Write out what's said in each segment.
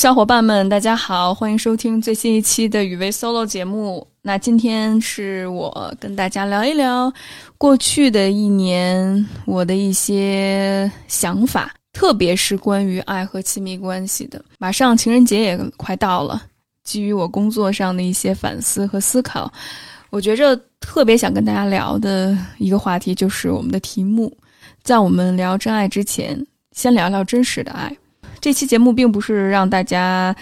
小伙伴们，大家好，欢迎收听最新一期的雨薇 solo 节目。那今天是我跟大家聊一聊过去的一年我的一些想法，特别是关于爱和亲密关系的。马上情人节也快到了，基于我工作上的一些反思和思考，我觉着特别想跟大家聊的一个话题就是我们的题目。在我们聊真爱之前，先聊聊真实的爱。这期节目并不是让大家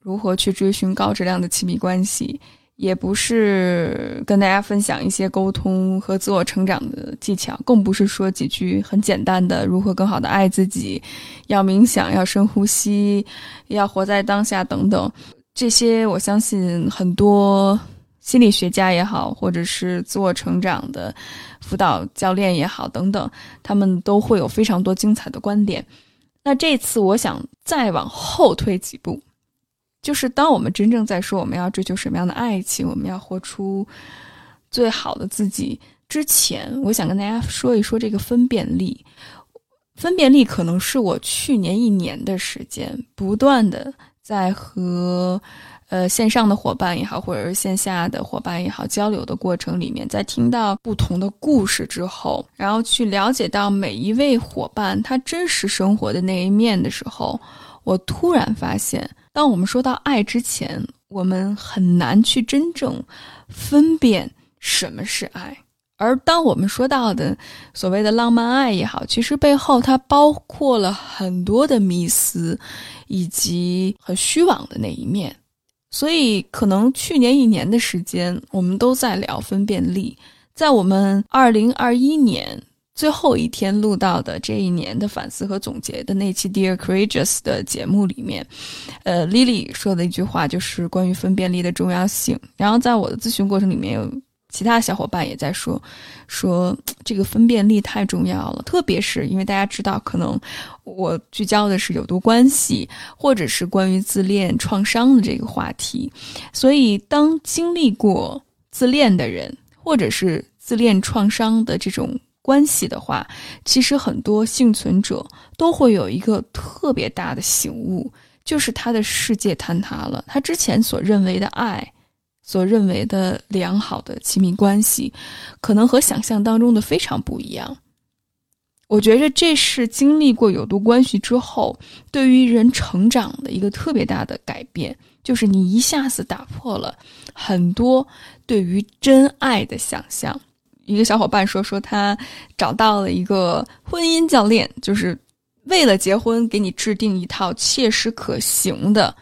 如何去追寻高质量的亲密关系，也不是跟大家分享一些沟通和自我成长的技巧，更不是说几句很简单的如何更好的爱自己，要冥想，要深呼吸，要活在当下等等。这些我相信很多心理学家也好，或者是自我成长的辅导教练也好等等，他们都会有非常多精彩的观点。那这次我想再往后推几步，就是当我们真正在说我们要追求什么样的爱情，我们要活出最好的自己之前，我想跟大家说一说这个分辨力。分辨力可能是我去年一年的时间，不断的在和呃线上的伙伴也好，或者是线下的伙伴也好交流的过程里面，在听到不同的故事之后，然后去了解到每一位伙伴他真实生活的那一面的时候，我突然发现，当我们说到爱之前，我们很难去真正分辨什么是爱。而当我们说到的所谓的浪漫爱也好，其实背后它包括了很多的迷思，以及很虚妄的那一面。所以，可能去年一年的时间，我们都在聊分辨力。在我们二零二一年最后一天录到的这一年的反思和总结的那期《Dear Courageous》的节目里面，呃，Lily 说的一句话就是关于分辨力的重要性。然后，在我的咨询过程里面有。其他小伙伴也在说，说这个分辨力太重要了，特别是因为大家知道，可能我聚焦的是有毒关系，或者是关于自恋创伤的这个话题，所以当经历过自恋的人，或者是自恋创伤的这种关系的话，其实很多幸存者都会有一个特别大的醒悟，就是他的世界坍塌了，他之前所认为的爱。所认为的良好的亲密关系，可能和想象当中的非常不一样。我觉着这是经历过有毒关系之后，对于人成长的一个特别大的改变，就是你一下子打破了很多对于真爱的想象。一个小伙伴说，说他找到了一个婚姻教练，就是为了结婚给你制定一套切实可行的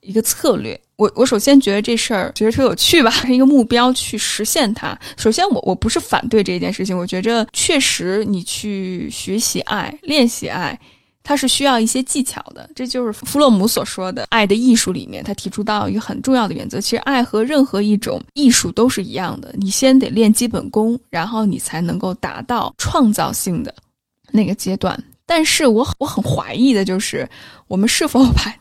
一个策略。我我首先觉得这事儿觉得特有趣吧，是一个目标去实现它。首先，我我不是反对这件事情，我觉着确实你去学习爱、练习爱，它是需要一些技巧的。这就是弗洛姆所说的爱的艺术里面，他提出到一个很重要的原则。其实爱和任何一种艺术都是一样的，你先得练基本功，然后你才能够达到创造性的那个阶段。但是我我很怀疑的就是，我们是否把。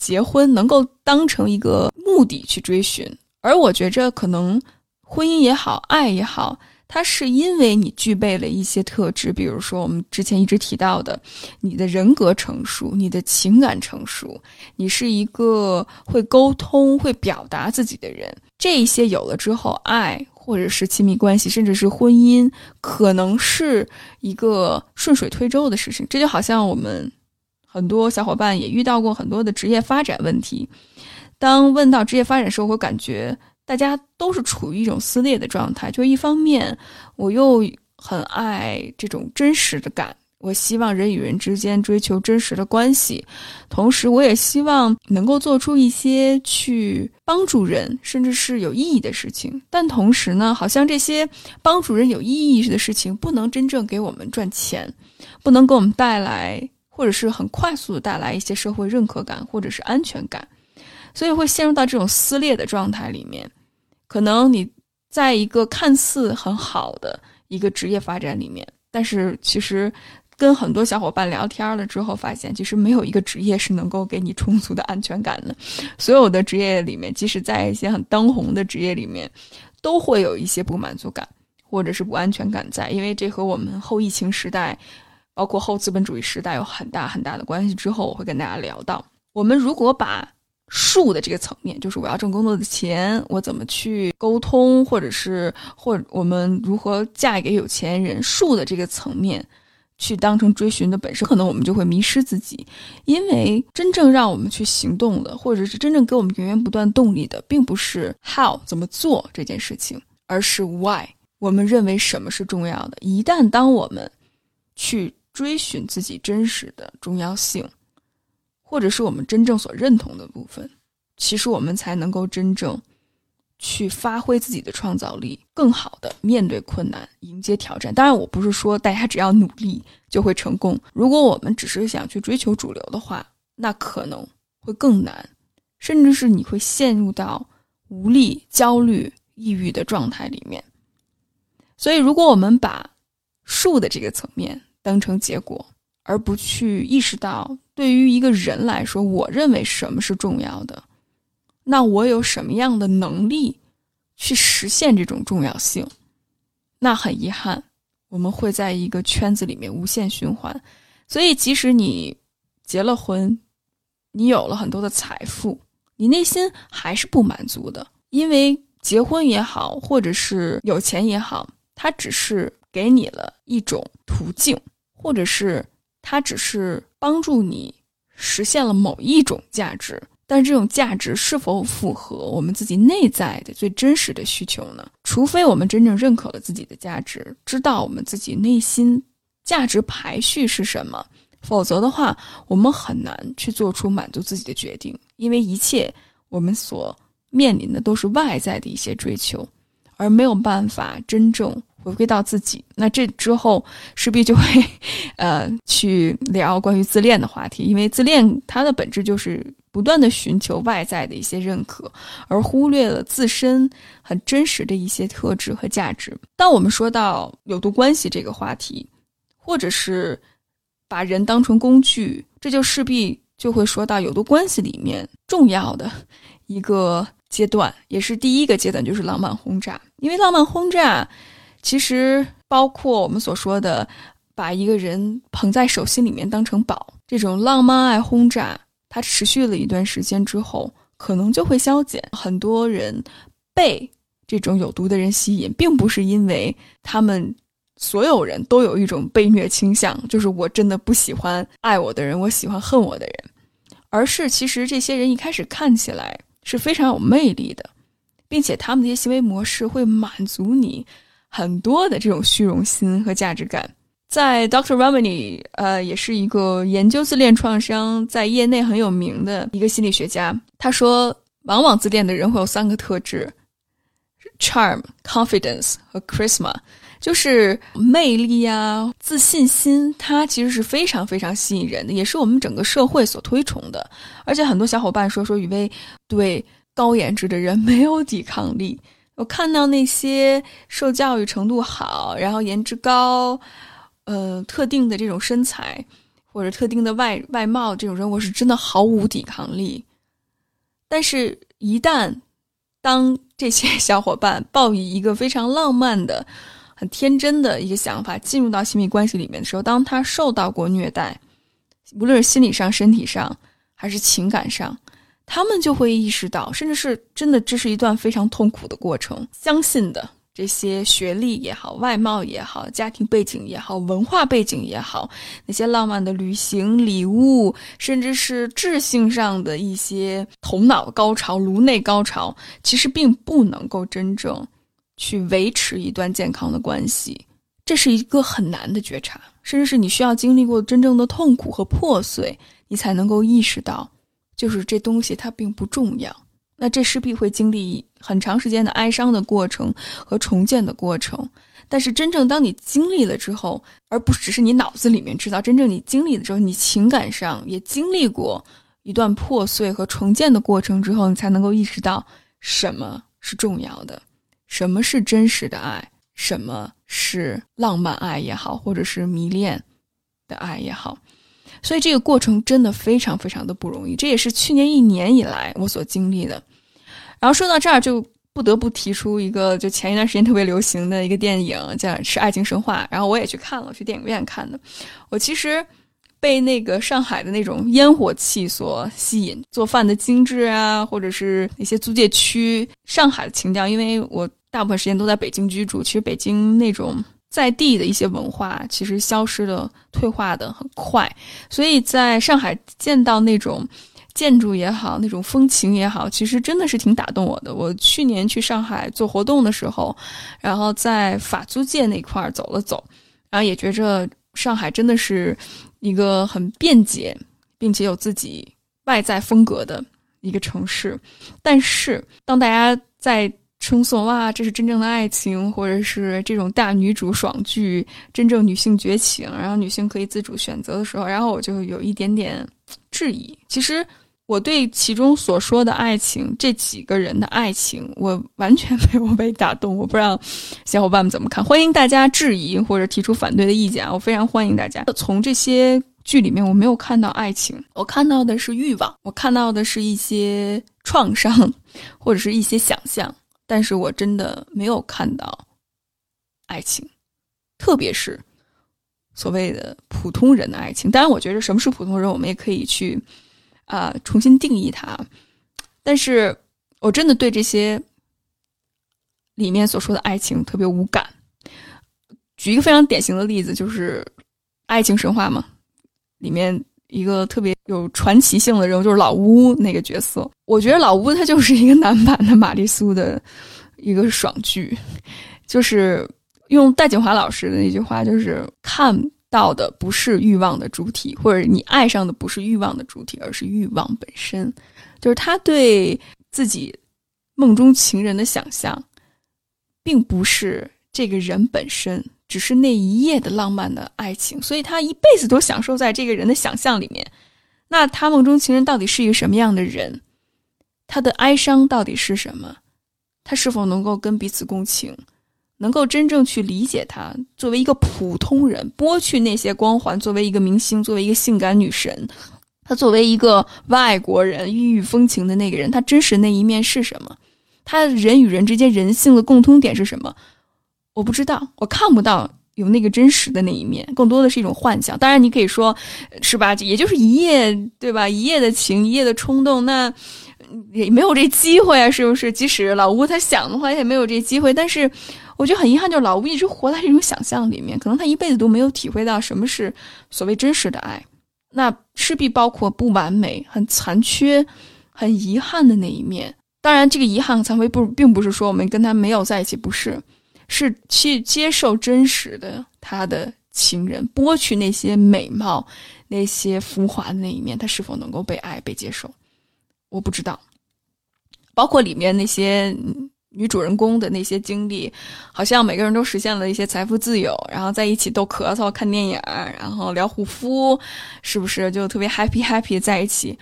结婚能够当成一个目的去追寻，而我觉着可能婚姻也好，爱也好，它是因为你具备了一些特质，比如说我们之前一直提到的，你的人格成熟，你的情感成熟，你是一个会沟通、会表达自己的人，这一些有了之后，爱或者是亲密关系，甚至是婚姻，可能是一个顺水推舟的事情。这就好像我们。很多小伙伴也遇到过很多的职业发展问题。当问到职业发展的时候，我感觉大家都是处于一种撕裂的状态。就一方面，我又很爱这种真实的感，我希望人与人之间追求真实的关系，同时我也希望能够做出一些去帮助人，甚至是有意义的事情。但同时呢，好像这些帮助人有意义的事情不能真正给我们赚钱，不能给我们带来，或者是很快速的带来一些社会认可感或者是安全感，所以会陷入到这种撕裂的状态里面。可能你在一个看似很好的一个职业发展里面，但是其实。跟很多小伙伴聊天了之后，发现其实没有一个职业是能够给你充足的安全感的。所有的职业里面，即使在一些很当红的职业里面，都会有一些不满足感或者是不安全感在，因为这和我们后疫情时代，包括后资本主义时代有很大很大的关系。之后我会跟大家聊到，我们如果把术的这个层面，就是我要挣更多的钱，我怎么去沟通，或者是或我们如何嫁给有钱人，术的这个层面。去当成追寻的本身，可能我们就会迷失自己，因为真正让我们去行动的，或者是真正给我们源源不断动力的，并不是 how 怎么做这件事情，而是 why 我们认为什么是重要的。一旦当我们去追寻自己真实的重要性，或者是我们真正所认同的部分，其实我们才能够真正。去发挥自己的创造力，更好的面对困难，迎接挑战。当然，我不是说大家只要努力就会成功。如果我们只是想去追求主流的话，那可能会更难，甚至是你会陷入到无力、焦虑、抑郁的状态里面。所以，如果我们把术的这个层面当成结果，而不去意识到对于一个人来说，我认为什么是重要的。那我有什么样的能力去实现这种重要性？那很遗憾，我们会在一个圈子里面无限循环。所以，即使你结了婚，你有了很多的财富，你内心还是不满足的，因为结婚也好，或者是有钱也好，它只是给你了一种途径，或者是它只是帮助你实现了某一种价值。但是这种价值是否符合我们自己内在的最真实的需求呢？除非我们真正认可了自己的价值，知道我们自己内心价值排序是什么，否则的话，我们很难去做出满足自己的决定。因为一切我们所面临的都是外在的一些追求，而没有办法真正回归到自己。那这之后势必就会，呃，去聊关于自恋的话题，因为自恋它的本质就是。不断的寻求外在的一些认可，而忽略了自身很真实的一些特质和价值。当我们说到有毒关系这个话题，或者是把人当成工具，这就势必就会说到有毒关系里面重要的一个阶段，也是第一个阶段，就是浪漫轰炸。因为浪漫轰炸其实包括我们所说的把一个人捧在手心里面当成宝，这种浪漫爱轰炸。它持续了一段时间之后，可能就会消减。很多人被这种有毒的人吸引，并不是因为他们所有人都有一种被虐倾向，就是我真的不喜欢爱我的人，我喜欢恨我的人，而是其实这些人一开始看起来是非常有魅力的，并且他们的一些行为模式会满足你很多的这种虚荣心和价值感。在 Doctor Ramani，呃，也是一个研究自恋创伤，在业内很有名的一个心理学家。他说，往往自恋的人会有三个特质：charm、confidence 和 charisma，就是魅力啊、自信心。它其实是非常非常吸引人的，也是我们整个社会所推崇的。而且很多小伙伴说，说雨薇对高颜值的人没有抵抗力。我看到那些受教育程度好，然后颜值高。呃，特定的这种身材或者特定的外外貌，这种人我是真的毫无抵抗力。但是，一旦当这些 小伙伴抱以一个非常浪漫的、很天真的一个想法进入到亲密关系里面的时候，当他受到过虐待，无论是心理上、身体上还是情感上，他们就会意识到，甚至是真的，这是一段非常痛苦的过程。相信的。这些学历也好，外貌也好，家庭背景也好，文化背景也好，那些浪漫的旅行、礼物，甚至是智性上的一些头脑高潮、颅内高潮，其实并不能够真正去维持一段健康的关系。这是一个很难的觉察。甚至是你需要经历过真正的痛苦和破碎，你才能够意识到，就是这东西它并不重要。那这势必会经历很长时间的哀伤的过程和重建的过程。但是真正当你经历了之后，而不只是你脑子里面知道，真正你经历了之后，你情感上也经历过一段破碎和重建的过程之后，你才能够意识到什么是重要的，什么是真实的爱。什么是浪漫爱也好，或者是迷恋的爱也好，所以这个过程真的非常非常的不容易。这也是去年一年以来我所经历的。然后说到这儿，就不得不提出一个，就前一段时间特别流行的一个电影，叫《是爱情神话》。然后我也去看了，去电影院看的。我其实被那个上海的那种烟火气所吸引，做饭的精致啊，或者是那些租界区上海的情调，因为我。大部分时间都在北京居住，其实北京那种在地的一些文化，其实消失的、退化的很快。所以在上海见到那种建筑也好，那种风情也好，其实真的是挺打动我的。我去年去上海做活动的时候，然后在法租界那块儿走了走，然后也觉着上海真的是一个很便捷，并且有自己外在风格的一个城市。但是当大家在称颂哇，这是真正的爱情，或者是这种大女主爽剧，真正女性绝情，然后女性可以自主选择的时候，然后我就有一点点质疑。其实我对其中所说的爱情，这几个人的爱情，我完全没有被打动。我不知道小伙伴们怎么看，欢迎大家质疑或者提出反对的意见啊！我非常欢迎大家。从这些剧里面，我没有看到爱情，我看到的是欲望，我看到的是一些创伤，或者是一些想象。但是我真的没有看到爱情，特别是所谓的普通人的爱情。当然，我觉得什么是普通人，我们也可以去啊重新定义它。但是我真的对这些里面所说的爱情特别无感。举一个非常典型的例子，就是《爱情神话》嘛，里面。一个特别有传奇性的人物就是老乌那个角色，我觉得老乌他就是一个男版的玛丽苏的一个爽剧，就是用戴锦华老师的那句话，就是看到的不是欲望的主体，或者你爱上的不是欲望的主体，而是欲望本身，就是他对自己梦中情人的想象，并不是这个人本身。只是那一夜的浪漫的爱情，所以他一辈子都享受在这个人的想象里面。那他梦中情人到底是一个什么样的人？他的哀伤到底是什么？他是否能够跟彼此共情，能够真正去理解他？作为一个普通人，剥去那些光环，作为一个明星，作为一个性感女神，他作为一个外国人，异域风情的那个人，他真实那一面是什么？他人与人之间人性的共通点是什么？我不知道，我看不到有那个真实的那一面，更多的是一种幻想。当然，你可以说，是吧？也就是一夜，对吧？一夜的情，一夜的冲动，那也没有这机会啊，是不是？即使老吴他想的话，也没有这机会。但是，我觉得很遗憾，就是老吴一直活在这种想象里面，可能他一辈子都没有体会到什么是所谓真实的爱。那势必包括不完美、很残缺、很遗憾的那一面。当然，这个遗憾残缺不并不是说我们跟他没有在一起，不是。是去接受真实的他的情人，剥去那些美貌、那些浮华的那一面，他是否能够被爱、被接受？我不知道。包括里面那些女主人公的那些经历，好像每个人都实现了一些财富自由，然后在一起逗咳嗽、看电影，然后聊护肤，是不是就特别 happy happy 在一起？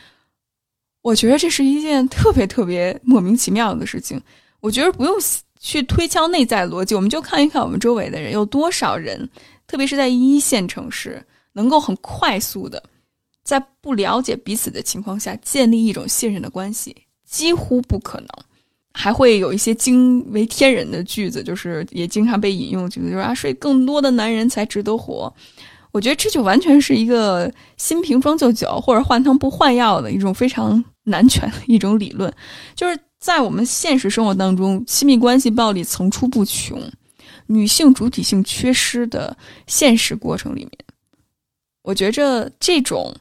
我觉得这是一件特别特别莫名其妙的事情。我觉得不用。去推敲内在逻辑，我们就看一看我们周围的人有多少人，特别是在一线城市，能够很快速的在不了解彼此的情况下建立一种信任的关系，几乎不可能。还会有一些惊为天人的句子，就是也经常被引用，就是啊，睡更多的男人才值得活。我觉得这就完全是一个新瓶装旧酒，或者换汤不换药的一种非常男权的一种理论，就是。在我们现实生活当中，亲密关系暴力层出不穷，女性主体性缺失的现实过程里面，我觉着这种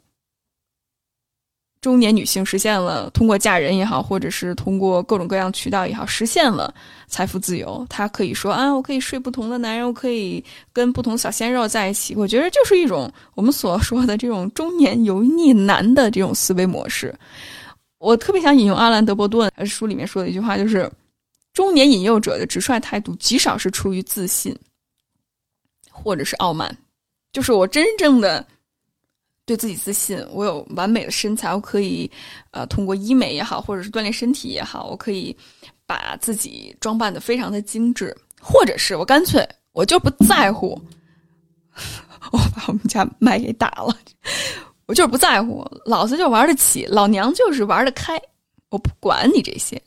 中年女性实现了通过嫁人也好，或者是通过各种各样渠道也好，实现了财富自由。她可以说啊，我可以睡不同的男人，我可以跟不同小鲜肉在一起。我觉得就是一种我们所说的这种中年油腻男的这种思维模式。我特别想引用阿兰·德伯顿书里面说的一句话，就是中年引诱者的直率态度极少是出于自信，或者是傲慢。就是我真正的。对自己自信，我有完美的身材，我可以，呃，通过医美也好，或者是锻炼身体也好，我可以把自己装扮的非常的精致，或者是我干脆我就不在乎，我把我们家麦给打了，我就是不在乎，老子就玩得起，老娘就是玩得开，我不管你这些，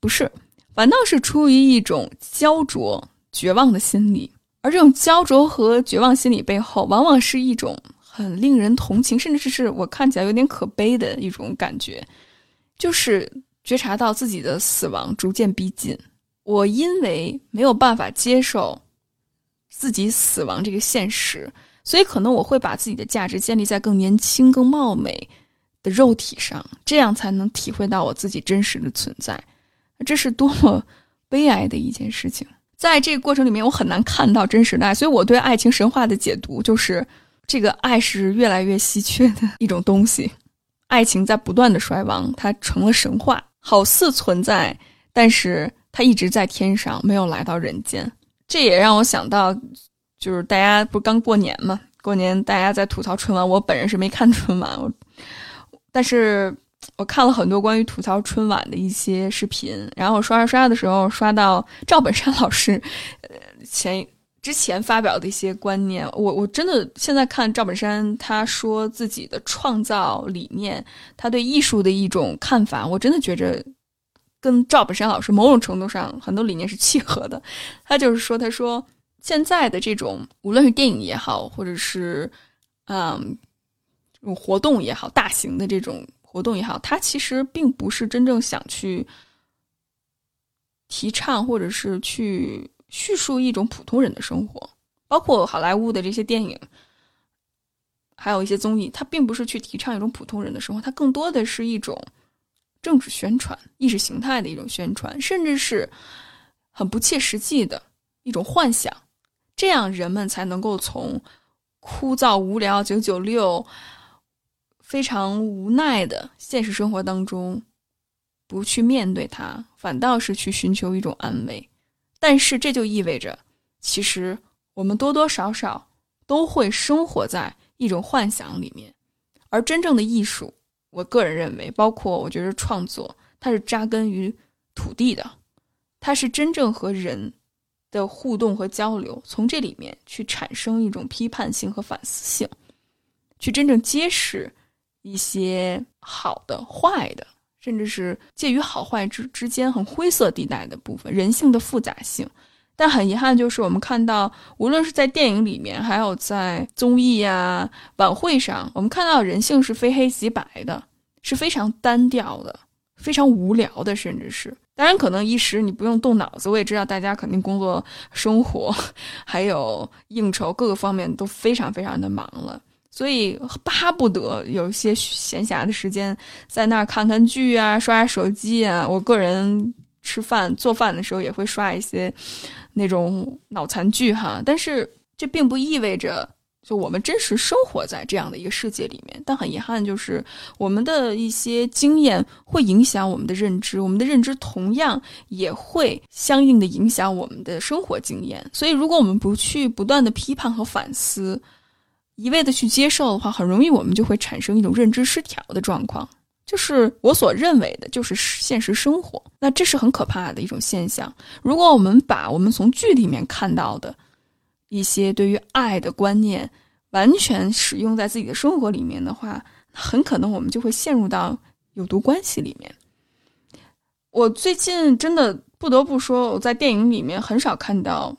不是，反倒是出于一种焦灼、绝望的心理，而这种焦灼和绝望心理背后，往往是一种。很令人同情，甚至是我看起来有点可悲的一种感觉，就是觉察到自己的死亡逐渐逼近。我因为没有办法接受自己死亡这个现实，所以可能我会把自己的价值建立在更年轻、更貌美的肉体上，这样才能体会到我自己真实的存在。这是多么悲哀的一件事情！在这个过程里面，我很难看到真实的爱，所以我对爱情神话的解读就是。这个爱是越来越稀缺的一种东西，爱情在不断的衰亡，它成了神话，好似存在，但是它一直在天上，没有来到人间。这也让我想到，就是大家不是刚过年嘛，过年大家在吐槽春晚，我本人是没看春晚，我，但是我看了很多关于吐槽春晚的一些视频，然后我刷刷刷的时候刷到赵本山老师，呃，前。之前发表的一些观念，我我真的现在看赵本山他说自己的创造理念，他对艺术的一种看法，我真的觉着跟赵本山老师某种程度上很多理念是契合的。他就是说，他说现在的这种无论是电影也好，或者是嗯这种活动也好，大型的这种活动也好，它其实并不是真正想去提倡或者是去。叙述一种普通人的生活，包括好莱坞的这些电影，还有一些综艺，它并不是去提倡一种普通人的生活，它更多的是一种政治宣传、意识形态的一种宣传，甚至是很不切实际的一种幻想，这样人们才能够从枯燥无聊、九九六、非常无奈的现实生活当中不去面对它，反倒是去寻求一种安慰。但是这就意味着，其实我们多多少少都会生活在一种幻想里面，而真正的艺术，我个人认为，包括我觉得创作，它是扎根于土地的，它是真正和人的互动和交流，从这里面去产生一种批判性和反思性，去真正揭示一些好的、坏的。甚至是介于好坏之之间很灰色地带的部分，人性的复杂性。但很遗憾，就是我们看到，无论是在电影里面，还有在综艺呀、晚会上，我们看到人性是非黑即白的，是非常单调的，非常无聊的，甚至是。当然，可能一时你不用动脑子，我也知道大家肯定工作、生活还有应酬各个方面都非常非常的忙了。所以巴不得有一些闲暇的时间，在那儿看看剧啊，刷刷手机啊。我个人吃饭做饭的时候也会刷一些那种脑残剧哈。但是这并不意味着就我们真实生活在这样的一个世界里面。但很遗憾，就是我们的一些经验会影响我们的认知，我们的认知同样也会相应的影响我们的生活经验。所以，如果我们不去不断的批判和反思，一味的去接受的话，很容易我们就会产生一种认知失调的状况，就是我所认为的，就是现实生活。那这是很可怕的一种现象。如果我们把我们从剧里面看到的一些对于爱的观念，完全使用在自己的生活里面的话，很可能我们就会陷入到有毒关系里面。我最近真的不得不说，我在电影里面很少看到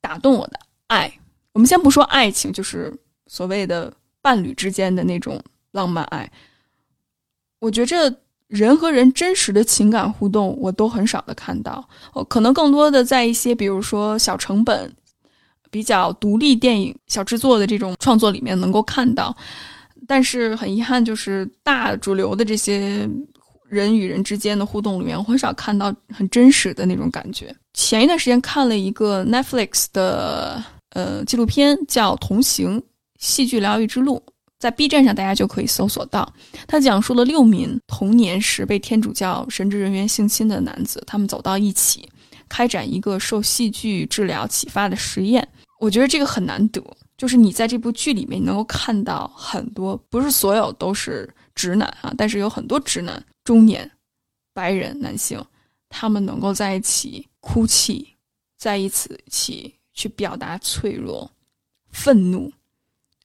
打动我的爱。我们先不说爱情，就是。所谓的伴侣之间的那种浪漫爱，我觉着人和人真实的情感互动，我都很少的看到。我，可能更多的在一些比如说小成本、比较独立电影、小制作的这种创作里面能够看到。但是很遗憾，就是大主流的这些人与人之间的互动里面，我很少看到很真实的那种感觉。前一段时间看了一个 Netflix 的呃纪录片，叫《同行：戏剧疗愈之路》，在 B 站上大家就可以搜索到。他讲述了六名童年时被天主教神职人员性侵的男子，他们走到一起，开展一个受戏剧治疗启发的实验。我觉得这个很难得。就是你在这部剧里面能够看到很多，不是所有都是直男啊，但是有很多直男、中年、白人男性，他们能够在一起哭泣，在一起去表达脆弱、愤怒。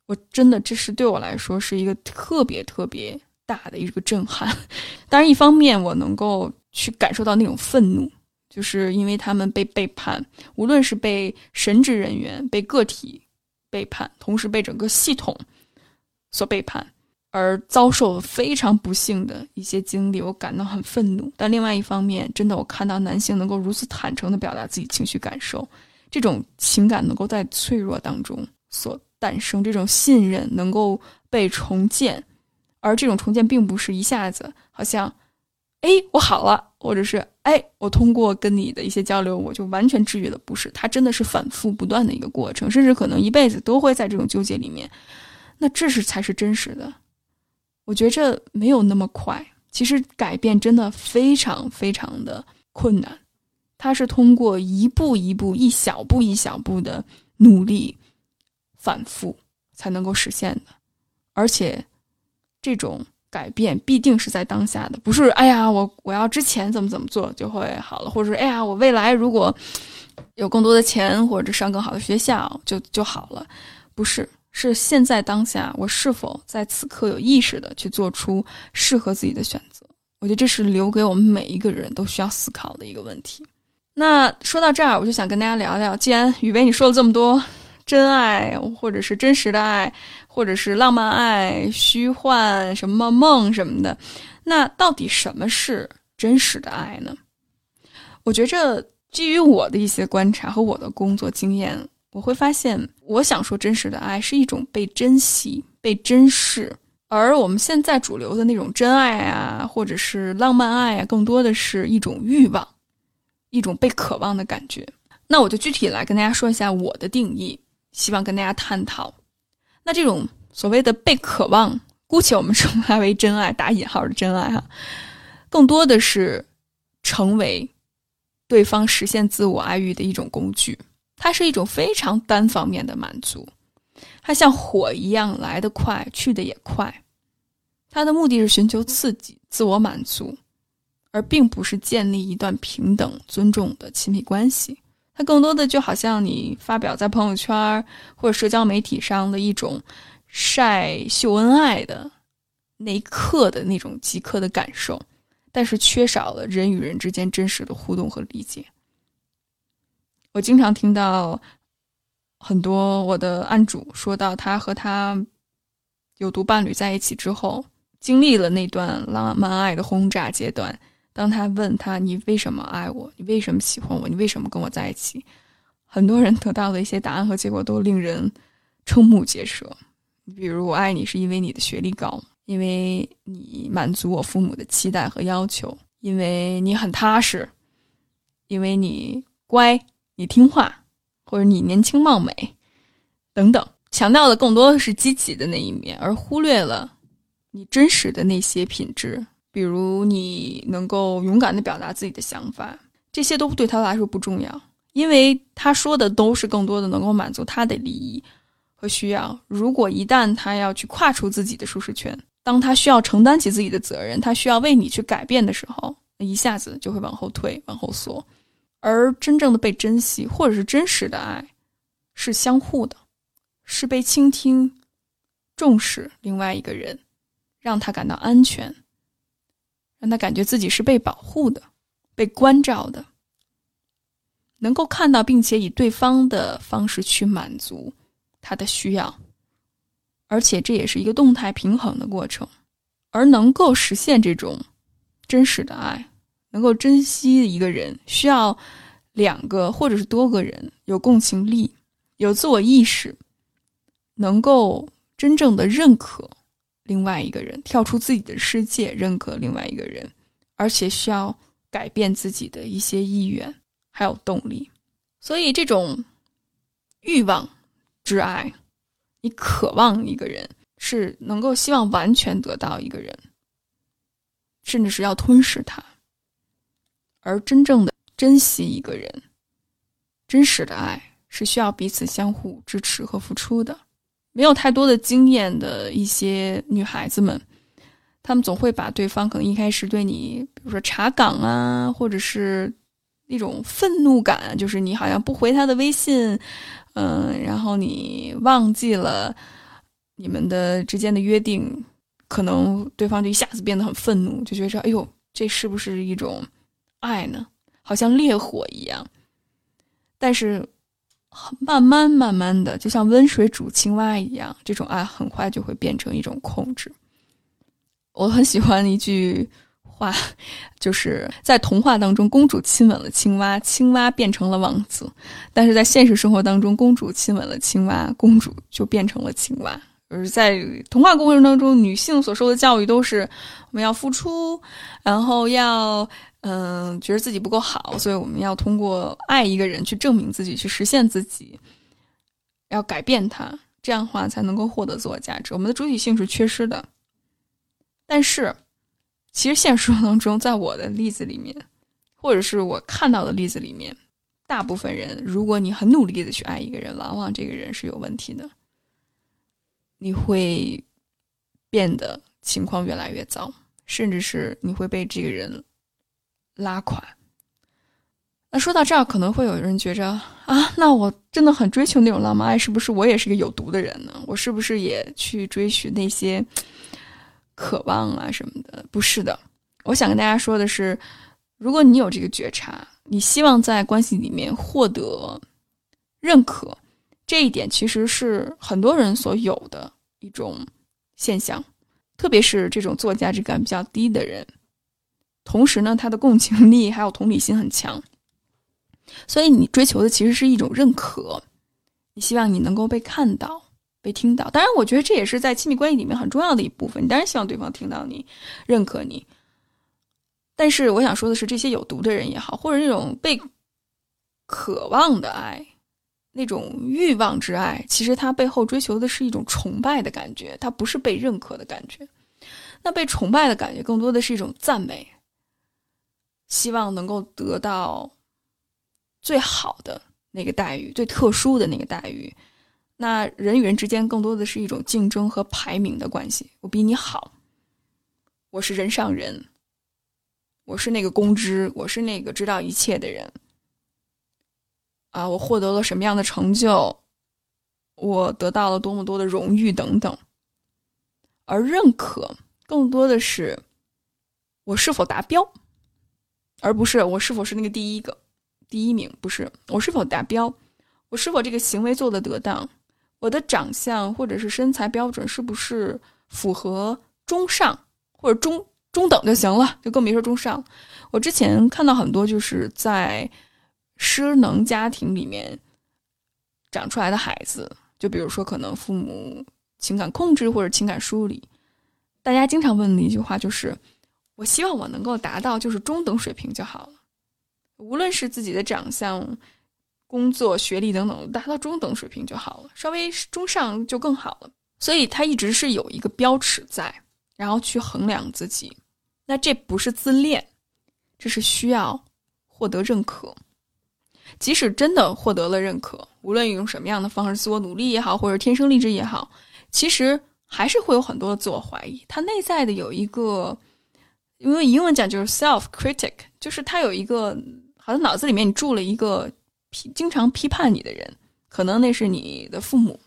我真的，这是对我来说是一个特别特别大的一个震撼。当然，一方面我能够去感受到那种愤怒，就是因为他们被背叛，无论是被神职人员、被个体。背叛，同时被整个系统所背叛，而遭受非常不幸的一些经历，我感到很愤怒。但另外一方面，真的我看到男性能够如此坦诚的表达自己情绪感受，这种情感能够在脆弱当中所诞生，这种信任能够被重建，而这种重建并不是一下子，好像。哎，我好了，或者是哎，我通过跟你的一些交流，我就完全治愈了。不是，它真的是反复不断的一个过程，甚至可能一辈子都会在这种纠结里面。那这是才是真实的。我觉着没有那么快，其实改变真的非常非常的困难。它是通过一步一步、一小步一小步的努力、反复才能够实现的，而且这种。改变必定是在当下的，不是哎呀，我我要之前怎么怎么做就会好了，或者是哎呀，我未来如果有更多的钱或者上更好的学校就就好了，不是，是现在当下，我是否在此刻有意识的去做出适合自己的选择？我觉得这是留给我们每一个人都需要思考的一个问题。那说到这儿，我就想跟大家聊聊，既然雨薇你说了这么多。真爱，或者是真实的爱，或者是浪漫爱、虚幻什么梦什么的，那到底什么是真实的爱呢？我觉着，基于我的一些观察和我的工作经验，我会发现，我想说真实的爱是一种被珍惜、被珍视，而我们现在主流的那种真爱啊，或者是浪漫爱啊，更多的是一种欲望，一种被渴望的感觉。那我就具体来跟大家说一下我的定义。希望跟大家探讨，那这种所谓的被渴望，姑且我们称它为真爱（打引号的真爱）哈，更多的是成为对方实现自我爱欲的一种工具。它是一种非常单方面的满足，它像火一样来得快，去的也快。它的目的是寻求刺激、自我满足，而并不是建立一段平等、尊重的亲密关系。它更多的就好像你发表在朋友圈或者社交媒体上的一种晒秀恩爱的那一刻的那种即刻的感受，但是缺少了人与人之间真实的互动和理解。我经常听到很多我的案主说到，他和他有毒伴侣在一起之后，经历了那段浪漫爱的轰炸阶段。当他问他你为什么爱我？你为什么喜欢我？你为什么跟我在一起？很多人得到的一些答案和结果都令人瞠目结舌。比如，我爱你是因为你的学历高，因为你满足我父母的期待和要求，因为你很踏实，因为你乖，你听话，或者你年轻貌美，等等，强调的更多的是积极的那一面，而忽略了你真实的那些品质。比如你能够勇敢的表达自己的想法，这些都对他来说不重要，因为他说的都是更多的能够满足他的利益和需要。如果一旦他要去跨出自己的舒适圈，当他需要承担起自己的责任，他需要为你去改变的时候，那一下子就会往后退、往后缩。而真正的被珍惜或者是真实的爱，是相互的，是被倾听、重视另外一个人，让他感到安全。让他感觉自己是被保护的、被关照的，能够看到并且以对方的方式去满足他的需要，而且这也是一个动态平衡的过程。而能够实现这种真实的爱，能够珍惜一个人，需要两个或者是多个人有共情力、有自我意识，能够真正的认可另外一个人，跳出自己的世界，认可另外一个人，而且需要改变自己的一些意愿还有动力。所以，这种欲望之爱，你渴望一个人，是能够希望完全得到一个人，甚至是要吞噬他。而真正的珍惜一个人，真实的爱是需要彼此相互支持和付出的。没有太多的经验的一些女孩子们，她们总会把对方可能一开始对你，比如说查岗啊，或者是那种愤怒感，就是你好像不回他的微信，嗯，然后你忘记了你们的之间的约定，可能对方就一下子变得很愤怒，就觉着，哎呦，这是不是一种爱呢？好像烈火一样，但是。慢慢慢慢的，就像温水煮青蛙一样，这种爱很快就会变成一种控制。我很喜欢一句话，就是在童话当中，公主亲吻了青蛙，青蛙变成了王子；但是在现实生活当中，公主亲吻了青蛙，公主就变成了青蛙。而在童话过程当中，女性所受的教育都是我们要付出，然后要。嗯，觉得自己不够好，所以我们要通过爱一个人去证明自己，去实现自己，要改变他，这样的话才能够获得自我价值。我们的主体性是缺失的，但是其实现实生活当中，在我的例子里面，或者是我看到的例子里面，大部分人，如果你很努力的去爱一个人，往往这个人是有问题的，你会变得情况越来越糟，甚至是你会被这个人。拉垮。那说到这儿，可能会有人觉着啊，那我真的很追求那种浪漫爱，是不是我也是个有毒的人呢？我是不是也去追寻那些渴望啊什么的？不是的，我想跟大家说的是，如果你有这个觉察，你希望在关系里面获得认可，这一点其实是很多人所有的一种现象，特别是这种自我价值感比较低的人。同时呢，他的共情力还有同理心很强，所以你追求的其实是一种认可，你希望你能够被看到、被听到。当然，我觉得这也是在亲密关系里面很重要的一部分。你当然希望对方听到你、认可你。但是我想说的是，这些有毒的人也好，或者那种被渴望的爱、那种欲望之爱，其实他背后追求的是一种崇拜的感觉，他不是被认可的感觉。那被崇拜的感觉，更多的是一种赞美。希望能够得到最好的那个待遇，最特殊的那个待遇。那人与人之间更多的是一种竞争和排名的关系。我比你好，我是人上人，我是那个公知，我是那个知道一切的人。啊，我获得了什么样的成就？我得到了多么多的荣誉等等。而认可更多的是我是否达标。而不是我是否是那个第一个第一名，不是我是否达标，我是否这个行为做的得当，我的长相或者是身材标准是不是符合中上或者中中等就行了，就更别说中上。我之前看到很多就是在失能家庭里面长出来的孩子，就比如说可能父母情感控制或者情感疏离，大家经常问的一句话就是。我希望我能够达到就是中等水平就好了，无论是自己的长相、工作、学历等等，达到中等水平就好了，稍微中上就更好了。所以他一直是有一个标尺在，然后去衡量自己。那这不是自恋，这是需要获得认可。即使真的获得了认可，无论用什么样的方式，自我努力也好，或者天生丽质也好，其实还是会有很多的自我怀疑。他内在的有一个。因为英文讲就是 self critic，就是他有一个好像脑子里面你住了一个批经常批判你的人，可能那是你的父母，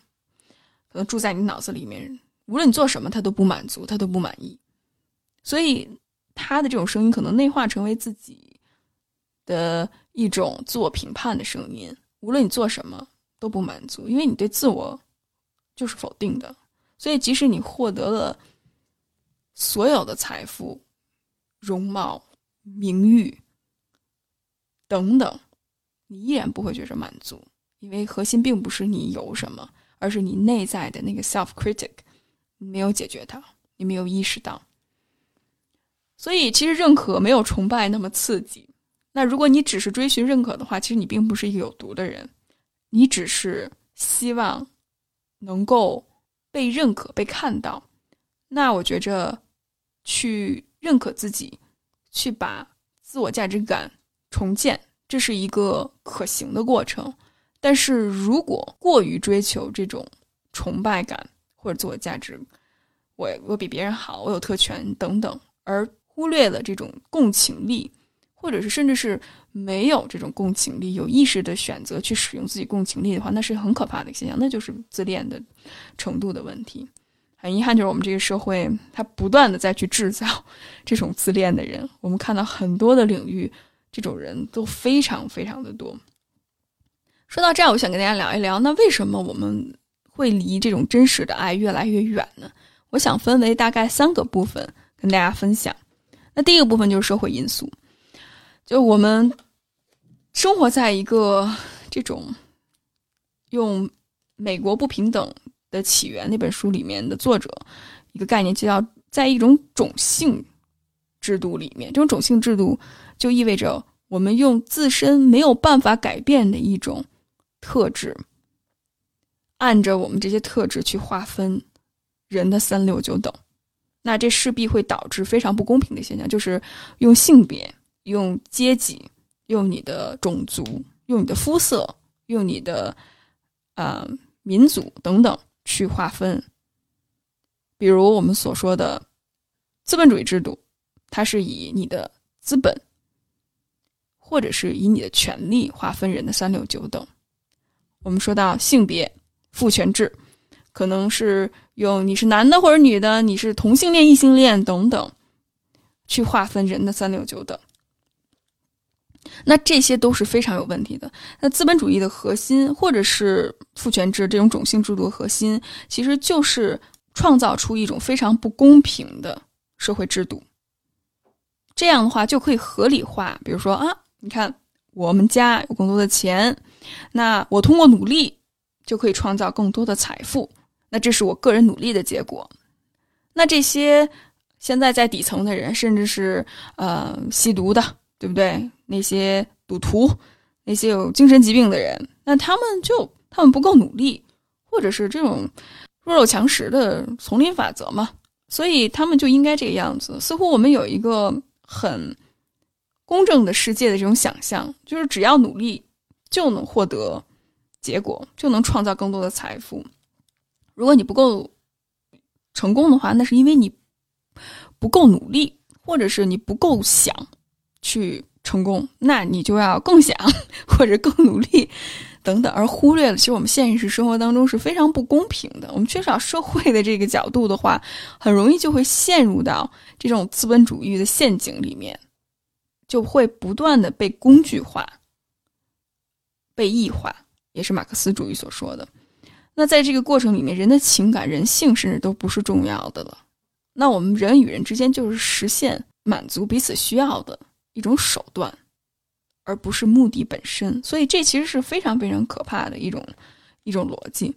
可能住在你脑子里面，无论你做什么他都不满足，他都不满意，所以他的这种声音可能内化成为自己的一种自我评判的声音，无论你做什么都不满足，因为你对自我就是否定的，所以即使你获得了所有的财富。容貌、名誉等等，你依然不会觉着满足，因为核心并不是你有什么，而是你内在的那个 self critic 没有解决它，你没有意识到。所以，其实认可没有崇拜那么刺激。那如果你只是追寻认可的话，其实你并不是一个有毒的人，你只是希望能够被认可、被看到。那我觉着，去认可自己，去把自我价值感重建，这是一个可行的过程。但是如果过于追求这种崇拜感或者自我价值，我我比别人好，我有特权等等，而忽略了这种共情力。或者是甚至是没有这种共情力，有意识的选择去使用自己共情力的话，那是很可怕的现象，那就是自恋的程度的问题。很遗憾，就是我们这个社会，它不断的在去制造这种自恋的人。我们看到很多的领域，这种人都非常非常的多。说到这儿，我想跟大家聊一聊，那为什么我们会离这种真实的爱越来越远呢？我想分为大概三个部分跟大家分享。那第一个部分就是社会因素。就我们生活在一个这种用美国不平等的起源那本书里面的作者一个概念，就叫在一种种姓制度里面。这种种姓制度就意味着我们用自身没有办法改变的一种特质，按着我们这些特质去划分人的三六九等。那这势必会导致非常不公平的现象，就是用性别。用阶级，用你的种族，用你的肤色，用你的啊民族等等去划分。比如我们所说的资本主义制度，它是以你的资本，或者是以你的权利划分人的三六九等。我们说到性别父权制，可能是用你是男的或者女的，你是同性恋、异性恋等等，去划分人的三六九等。那这些都是非常有问题的。那资本主义的核心，或者是父权制这种种姓制度的核心，其实就是创造出一种非常不公平的社会制度。这样的话就可以合理化，比如说啊，你看我们家有更多的钱，那我通过努力就可以创造更多的财富，那这是我个人努力的结果。那这些现在在底层的人，甚至是呃吸毒的。对不对？那些赌徒，那些有精神疾病的人，那他们就他们不够努力，或者是这种弱肉强食的丛林法则嘛？所以他们就应该这个样子。似乎我们有一个很公正的世界的这种想象，就是只要努力就能获得结果，就能创造更多的财富。如果你不够成功的话，那是因为你不够努力，或者是你不够想。去成功，那你就要更想 或者更努力，等等，而忽略了其实我们现实生活当中是非常不公平的。我们缺少社会的这个角度的话，很容易就会陷入到这种资本主义的陷阱里面，就会不断的被工具化、被异化，也是马克思主义所说的。那在这个过程里面，人的情感、人性甚至都不是重要的了。那我们人与人之间就是实现满足彼此需要的。一种手段，而不是目的本身，所以这其实是非常非常可怕的一种一种逻辑。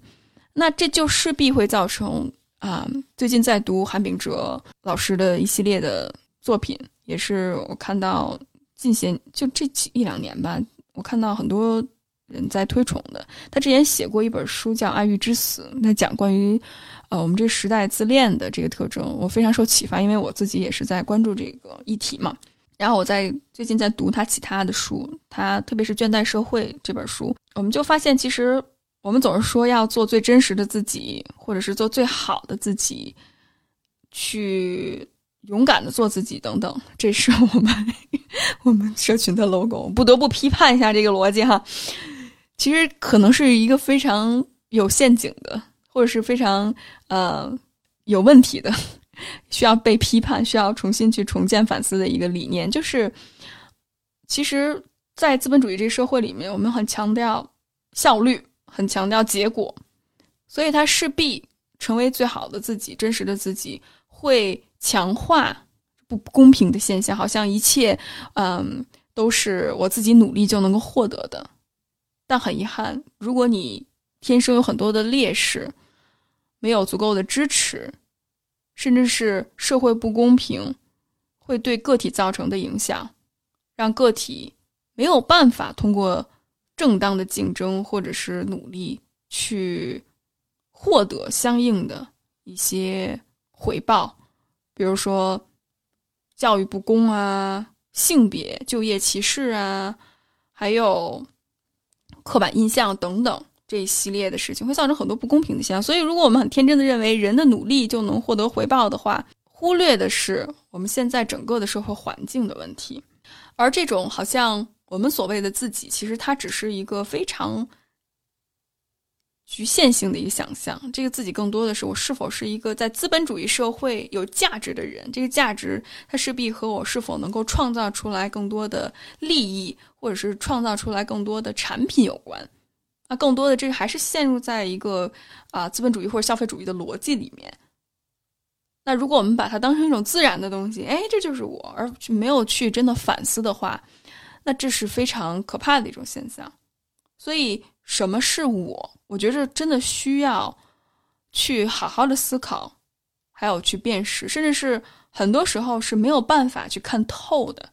那这就势必会造成啊，最近在读韩炳哲老师的一系列的作品，也是我看到近些就这几一两年吧，我看到很多人在推崇的。他之前写过一本书叫《爱欲之死》，那讲关于呃我们这时代自恋的这个特征，我非常受启发，因为我自己也是在关注这个议题嘛。然后我在最近在读他其他的书，他特别是《倦怠社会》这本书，我们就发现，其实我们总是说要做最真实的自己，或者是做最好的自己，去勇敢的做自己等等，这是我们我们社群的 logo。不得不批判一下这个逻辑哈，其实可能是一个非常有陷阱的，或者是非常呃有问题的。需要被批判，需要重新去重建、反思的一个理念，就是，其实，在资本主义这个社会里面，我们很强调效率，很强调结果，所以它势必成为最好的自己、真实的自己，会强化不公平的现象，好像一切，嗯，都是我自己努力就能够获得的。但很遗憾，如果你天生有很多的劣势，没有足够的支持。甚至是社会不公平，会对个体造成的影响，让个体没有办法通过正当的竞争或者是努力去获得相应的一些回报，比如说教育不公啊、性别就业歧视啊，还有刻板印象等等。这一系列的事情会造成很多不公平的现象，所以如果我们很天真的认为人的努力就能获得回报的话，忽略的是我们现在整个的社会环境的问题。而这种好像我们所谓的自己，其实它只是一个非常局限性的一个想象。这个自己更多的是我是否是一个在资本主义社会有价值的人。这个价值它势必和我是否能够创造出来更多的利益，或者是创造出来更多的产品有关。那更多的这个还是陷入在一个啊资本主义或者消费主义的逻辑里面。那如果我们把它当成一种自然的东西，哎，这就是我，而没有去真的反思的话，那这是非常可怕的一种现象。所以，什么是我？我觉着真的需要去好好的思考，还有去辨识，甚至是很多时候是没有办法去看透的。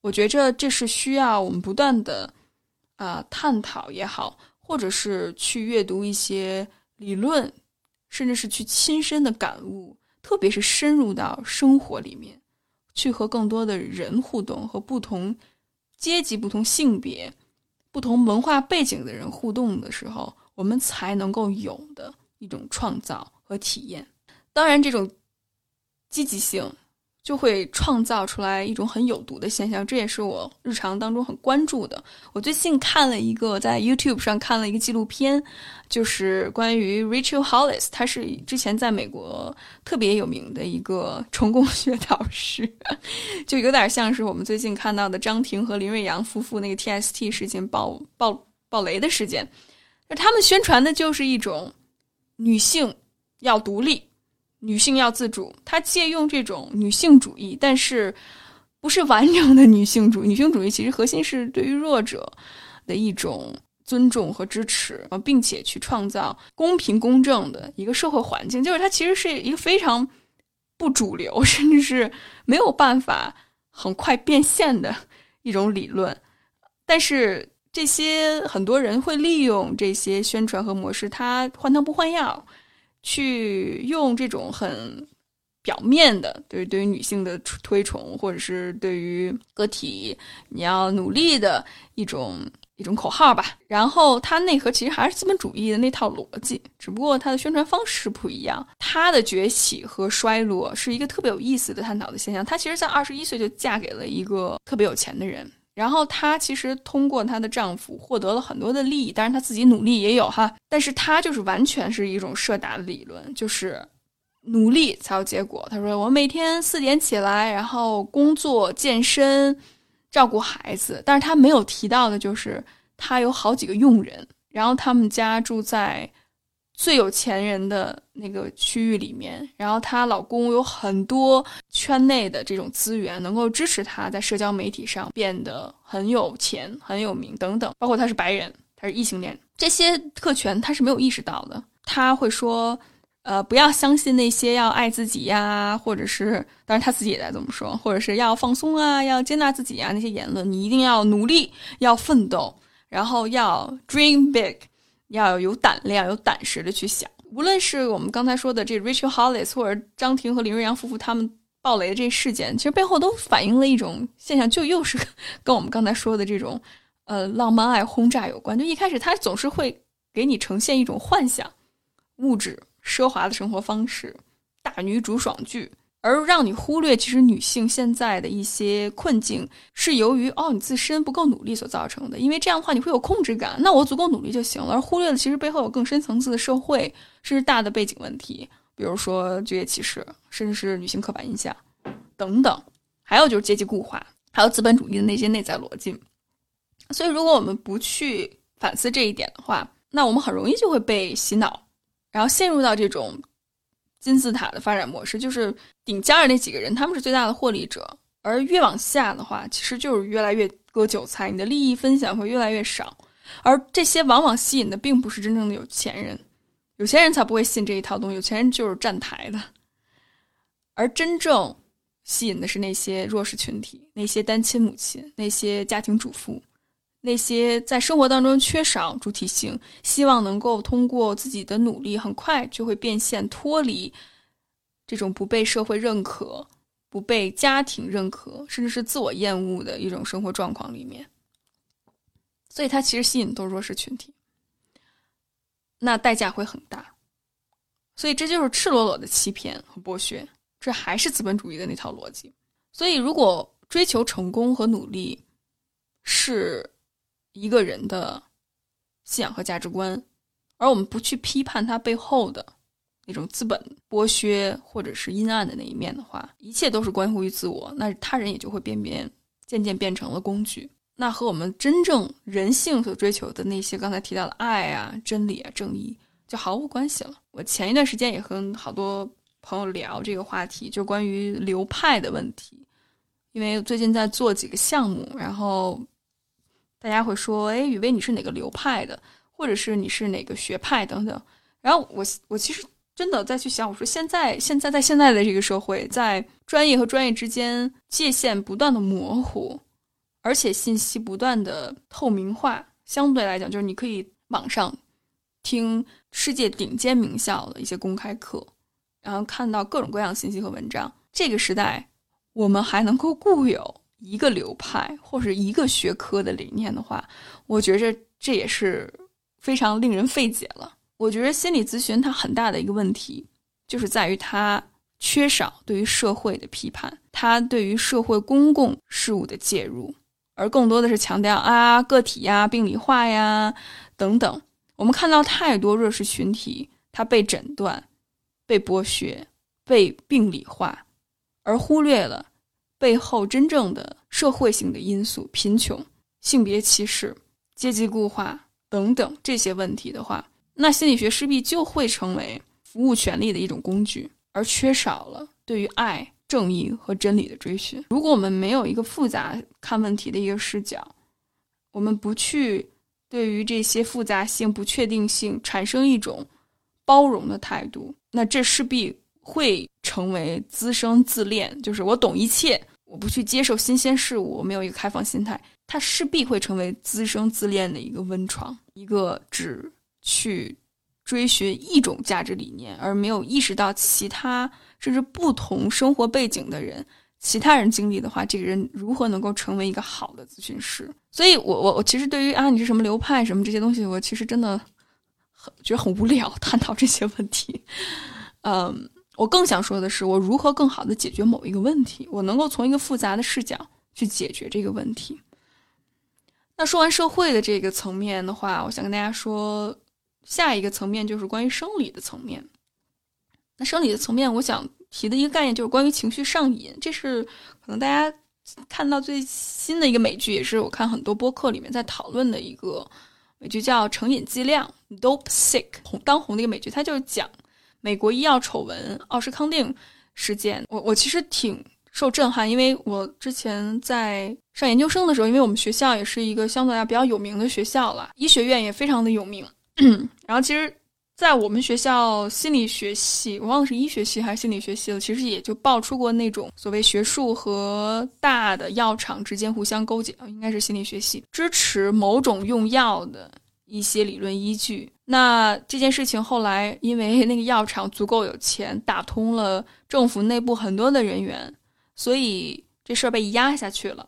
我觉着这是需要我们不断的。啊，探讨也好，或者是去阅读一些理论，甚至是去亲身的感悟，特别是深入到生活里面，去和更多的人互动，和不同阶级、不同性别、不同文化背景的人互动的时候，我们才能够有的一种创造和体验。当然，这种积极性。就会创造出来一种很有毒的现象，这也是我日常当中很关注的。我最近看了一个在 YouTube 上看了一个纪录片，就是关于 Rachel Hollis，他是之前在美国特别有名的一个成功学导师，就有点像是我们最近看到的张庭和林瑞阳夫妇那个 TST 事件爆爆爆雷的事件，他们宣传的就是一种女性要独立。女性要自主，她借用这种女性主义，但是不是完整的女性主义。女性主义其实核心是对于弱者的一种尊重和支持啊，并且去创造公平公正的一个社会环境。就是它其实是一个非常不主流，甚至是没有办法很快变现的一种理论。但是这些很多人会利用这些宣传和模式，它换汤不换药。去用这种很表面的，对对于女性的推崇，或者是对于个体你要努力的一种一种口号吧。然后它内核其实还是资本主义的那套逻辑，只不过它的宣传方式不一样。它的崛起和衰落是一个特别有意思的探讨的现象。她其实，在二十一岁就嫁给了一个特别有钱的人。然后她其实通过她的丈夫获得了很多的利益，当然她自己努力也有哈。但是她就是完全是一种设达的理论，就是努力才有结果。她说我每天四点起来，然后工作、健身、照顾孩子。但是她没有提到的就是她有好几个佣人，然后他们家住在。最有钱人的那个区域里面，然后她老公有很多圈内的这种资源，能够支持她在社交媒体上变得很有钱、很有名等等。包括她是白人，她是异性恋，这些特权她是没有意识到的。她会说：“呃，不要相信那些要爱自己呀，或者是，当然她自己也在这么说，或者是要放松啊，要接纳自己啊那些言论。你一定要努力，要奋斗，然后要 dream big。”要有胆量、有胆识的去想。无论是我们刚才说的这 Rachel Hollis，或者张庭和林瑞阳夫妇他们爆雷的这事件，其实背后都反映了一种现象，就又是跟我们刚才说的这种呃浪漫爱轰炸有关。就一开始他总是会给你呈现一种幻想、物质奢华的生活方式、大女主爽剧。而让你忽略，其实女性现在的一些困境是由于哦你自身不够努力所造成的。因为这样的话，你会有控制感，那我足够努力就行了。而忽略了其实背后有更深层次的社会甚至大的背景问题，比如说就业歧视，甚至是女性刻板印象等等，还有就是阶级固化，还有资本主义的那些内在逻辑。所以，如果我们不去反思这一点的话，那我们很容易就会被洗脑，然后陷入到这种。金字塔的发展模式就是顶尖的那几个人，他们是最大的获利者，而越往下的话，其实就是越来越割韭菜，你的利益分享会越来越少，而这些往往吸引的并不是真正的有钱人，有钱人才不会信这一套东西，有钱人就是站台的，而真正吸引的是那些弱势群体，那些单亲母亲，那些家庭主妇，那些在生活当中缺少主体性，希望能够通过自己的努力很快就会变现，脱离这种不被社会认可、不被家庭认可，甚至是自我厌恶的一种生活状况里面。所以，它其实吸引都是弱势群体，那代价会很大。所以，这就是赤裸裸的欺骗和剥削。这还是资本主义的那套逻辑。所以，如果追求成功和努力是一个人的信仰和价值观，而我们不去批判它背后的那种资本剥削或者是阴暗的那一面的话，一切都是关乎于自我，那他人也就会变变渐渐变成了工具。那和我们真正人性所追求的那些刚才提到的爱啊、真理啊、正义就毫无关系了。我前一段时间也和好多。朋友聊这个话题，就关于流派的问题，因为最近在做几个项目，然后大家会说：“哎，雨薇，你是哪个流派的？或者是你是哪个学派等等。”然后我我其实真的再去想，我说现在现在在现在的这个社会，在专业和专业之间界限不断的模糊，而且信息不断的透明化，相对来讲，就是你可以网上听世界顶尖名校的一些公开课。然后看到各种各样信息和文章，这个时代，我们还能够固有一个流派或者一个学科的理念的话，我觉着这也是非常令人费解了。我觉得心理咨询它很大的一个问题，就是在于它缺少对于社会的批判，它对于社会公共事务的介入，而更多的是强调啊个体呀、病理化呀等等。我们看到太多弱势群体，他被诊断。被剥削、被病理化，而忽略了背后真正的社会性的因素——贫穷、性别歧视、阶级固化等等这些问题的话，那心理学势必就会成为服务权力的一种工具，而缺少了对于爱、正义和真理的追寻。如果我们没有一个复杂看问题的一个视角，我们不去对于这些复杂性、不确定性产生一种包容的态度。那这势必会成为滋生自恋，就是我懂一切，我不去接受新鲜事物，我没有一个开放心态，它势必会成为滋生自恋的一个温床，一个只去追寻一种价值理念，而没有意识到其他甚至不同生活背景的人，其他人经历的话，这个人如何能够成为一个好的咨询师？所以，我我我其实对于啊，你是什么流派什么这些东西，我其实真的。很觉得很无聊，探讨这些问题。嗯，我更想说的是，我如何更好的解决某一个问题，我能够从一个复杂的视角去解决这个问题。那说完社会的这个层面的话，我想跟大家说，下一个层面就是关于生理的层面。那生理的层面，我想提的一个概念就是关于情绪上瘾，这是可能大家看到最新的一个美剧，也是我看很多播客里面在讨论的一个。美剧叫《成瘾剂量》（Dope Sick），红当红的一个美剧，它就是讲美国医药丑闻奥施康定事件。我我其实挺受震撼，因为我之前在上研究生的时候，因为我们学校也是一个相对来比较有名的学校了，医学院也非常的有名。然后其实。在我们学校心理学系，我忘了是医学系还是心理学系了。其实也就爆出过那种所谓学术和大的药厂之间互相勾结，应该是心理学系支持某种用药的一些理论依据。那这件事情后来因为 那个药厂足够有钱，打通了政府内部很多的人员，所以这事儿被压下去了。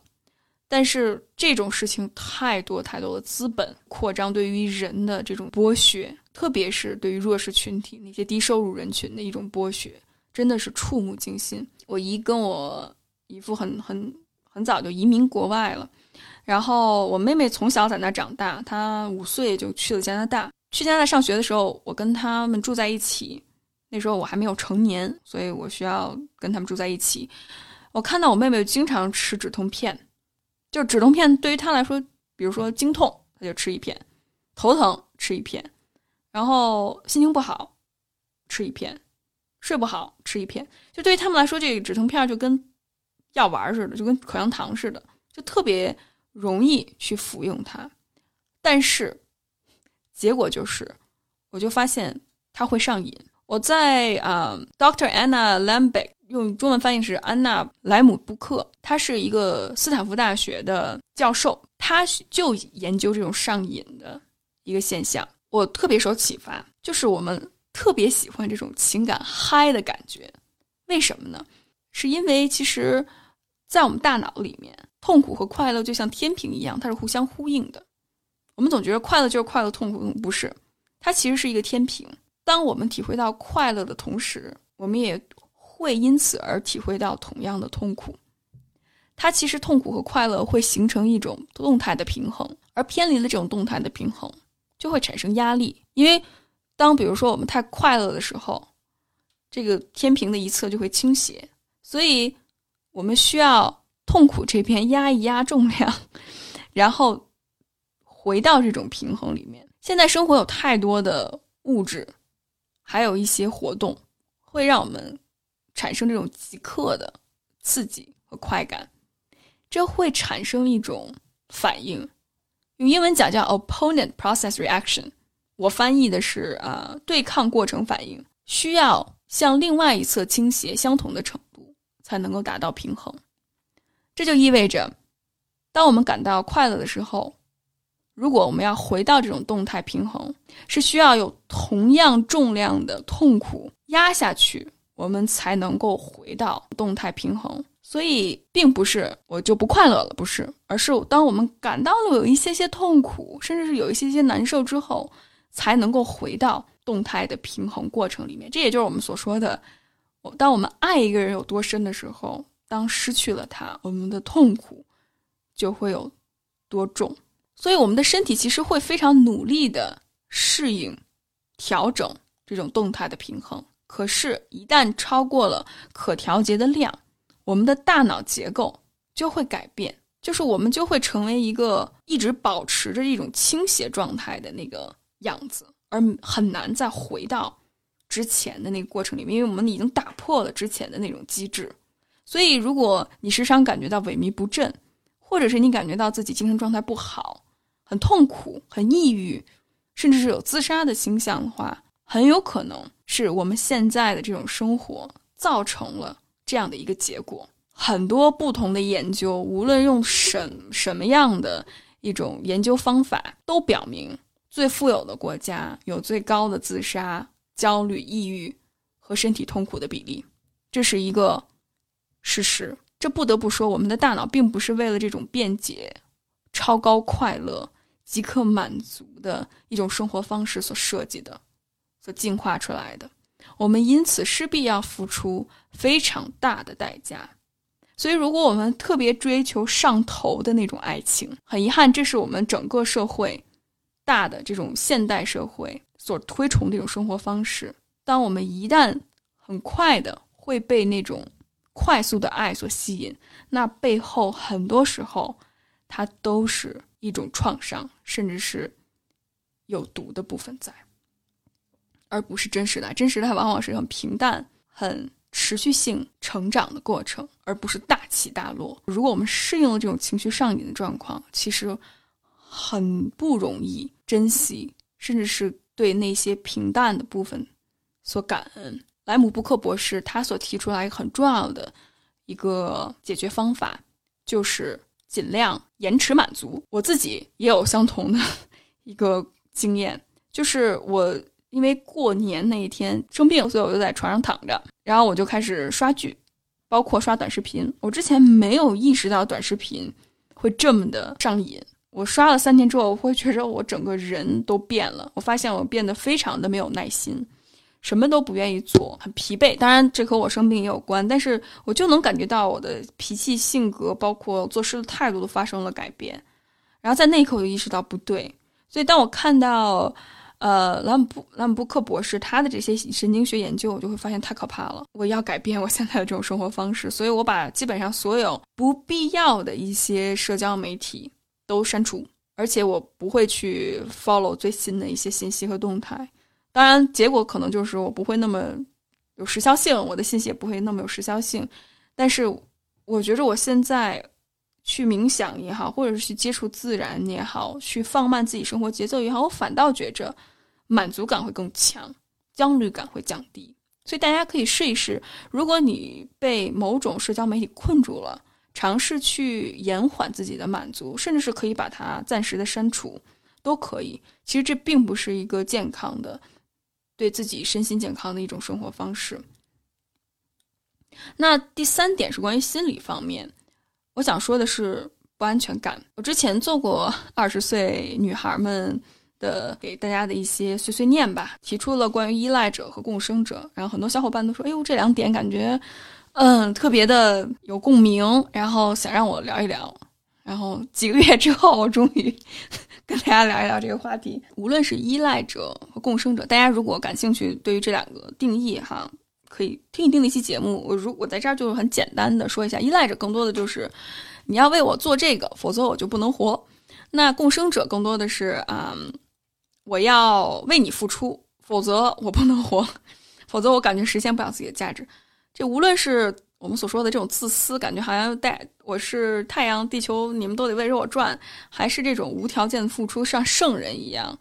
但是这种事情太多太多的资本扩张对于人的这种剥削。特别是对于弱势群体那些低收入人群的一种剥削，真的是触目惊心。我姨跟我姨父很很很早就移民国外了，然后我妹妹从小在那长大，她五岁就去了加拿大。去加拿大上学的时候，我跟他们住在一起。那时候我还没有成年，所以我需要跟他们住在一起。我看到我妹妹经常吃止痛片，就止痛片对于她来说，比如说经痛，她就吃一片；头疼吃一片。然后心情不好，吃一片；睡不好，吃一片。就对于他们来说，这个止痛片就跟药丸似的，就跟口香糖似的，就特别容易去服用它。但是结果就是，我就发现它会上瘾。我在啊，Dr. Anna Lambeck 用中文翻译是安娜莱姆布克，他是一个斯坦福大学的教授，他就研究这种上瘾的一个现象。我特别受启发，就是我们特别喜欢这种情感嗨的感觉，为什么呢？是因为其实，在我们大脑里面，痛苦和快乐就像天平一样，它是互相呼应的。我们总觉得快乐就是快乐，痛苦不是，它其实是一个天平。当我们体会到快乐的同时，我们也会因此而体会到同样的痛苦。它其实痛苦和快乐会形成一种动态的平衡，而偏离了这种动态的平衡，就会产生压力。因为当比如说我们太快乐的时候，这个天平的一侧就会倾斜，所以我们需要痛苦这边压一压重量，然后回到这种平衡里面。现在生活有太多的物质。还有一些活动会让我们产生这种即刻的刺激和快感，这会产生一种反应，用英文讲叫 opponent process reaction，我翻译的是啊对抗过程反应，需要向另外一侧倾斜相同的程度才能够达到平衡。这就意味着，当我们感到快乐的时候。如果我们要回到这种动态平衡，是需要有同样重量的痛苦压下去，我们才能够回到动态平衡。所以，并不是我就不快乐了，不是，而是当我们感到了有一些些痛苦，甚至是有一些些难受之后，才能够回到动态的平衡过程里面。这也就是我们所说的，当我们爱一个人有多深的时候，当失去了它，我们的痛苦就会有多重。所以，我们的身体其实会非常努力的适应、调整这种动态的平衡。可是，一旦超过了可调节的量，我们的大脑结构就会改变，就是我们就会成为一个一直保持着一种倾斜状态的那个样子，而很难再回到之前的那个过程里面，因为我们已经打破了之前的那种机制。所以，如果你时常感觉到萎靡不振，或者是你感觉到自己精神状态不好，很痛苦、很抑郁，甚至是有自杀的倾向的话，很有可能是我们现在的这种生活造成了这样的一个结果。很多不同的研究，无论用什什么样的一种研究方法，都表明最富有的国家有最高的自杀、焦虑、抑郁和身体痛苦的比例，这是一个事实。这不得不说，我们的大脑并不是为了这种便捷、超高快乐。即刻满足的一种生活方式所设计的，所进化出来的，我们因此势必要付出非常大的代价。所以，如果我们特别追求上头的那种爱情，很遗憾，这是我们整个社会大的这种现代社会所推崇的一种生活方式。当我们一旦很快的会被那种快速的爱所吸引，那背后很多时候它都是。一种创伤，甚至是有毒的部分在，而不是真实的。真实的它往往是很平淡、很持续性成长的过程，而不是大起大落。如果我们适应了这种情绪上瘾的状况，其实很不容易珍惜，甚至是对那些平淡的部分所感恩。莱姆布克博士他所提出来很重要的一个解决方法，就是。尽量延迟满足，我自己也有相同的一个经验，就是我因为过年那一天生病，所以我就在床上躺着，然后我就开始刷剧，包括刷短视频。我之前没有意识到短视频会这么的上瘾，我刷了三天之后，我会觉着我整个人都变了，我发现我变得非常的没有耐心。什么都不愿意做，很疲惫。当然，这和我生病也有关，但是我就能感觉到我的脾气、性格，包括做事的态度都发生了改变。然后在那一刻，我就意识到不对。所以，当我看到，呃，兰姆布兰姆布克博士他的这些神经学研究，我就会发现太可怕了。我要改变我现在的这种生活方式，所以我把基本上所有不必要的一些社交媒体都删除，而且我不会去 follow 最新的一些信息和动态。当然，结果可能就是我不会那么有时效性，我的信息也不会那么有时效性。但是，我觉着我现在去冥想也好，或者是去接触自然也好，去放慢自己生活节奏也好，我反倒觉着满足感会更强，焦虑感会降低。所以大家可以试一试，如果你被某种社交媒体困住了，尝试去延缓自己的满足，甚至是可以把它暂时的删除，都可以。其实这并不是一个健康的，对自己身心健康的一种生活方式。那第三点是关于心理方面，我想说的是不安全感。我之前做过二十岁女孩们。的给大家的一些碎碎念吧，提出了关于依赖者和共生者，然后很多小伙伴都说：“哎呦，这两点感觉，嗯，特别的有共鸣。”然后想让我聊一聊。然后几个月之后，我终于 跟大家聊一聊这个话题。无论是依赖者和共生者，大家如果感兴趣，对于这两个定义哈，可以听一听那期节目。我如我在这儿就是很简单的说一下，依赖者更多的就是你要为我做这个，否则我就不能活。那共生者更多的是啊。我要为你付出，否则我不能活，否则我感觉实现不了自己的价值。这无论是我们所说的这种自私，感觉好像带我是太阳、地球，你们都得围着我转，还是这种无条件的付出，像圣人一样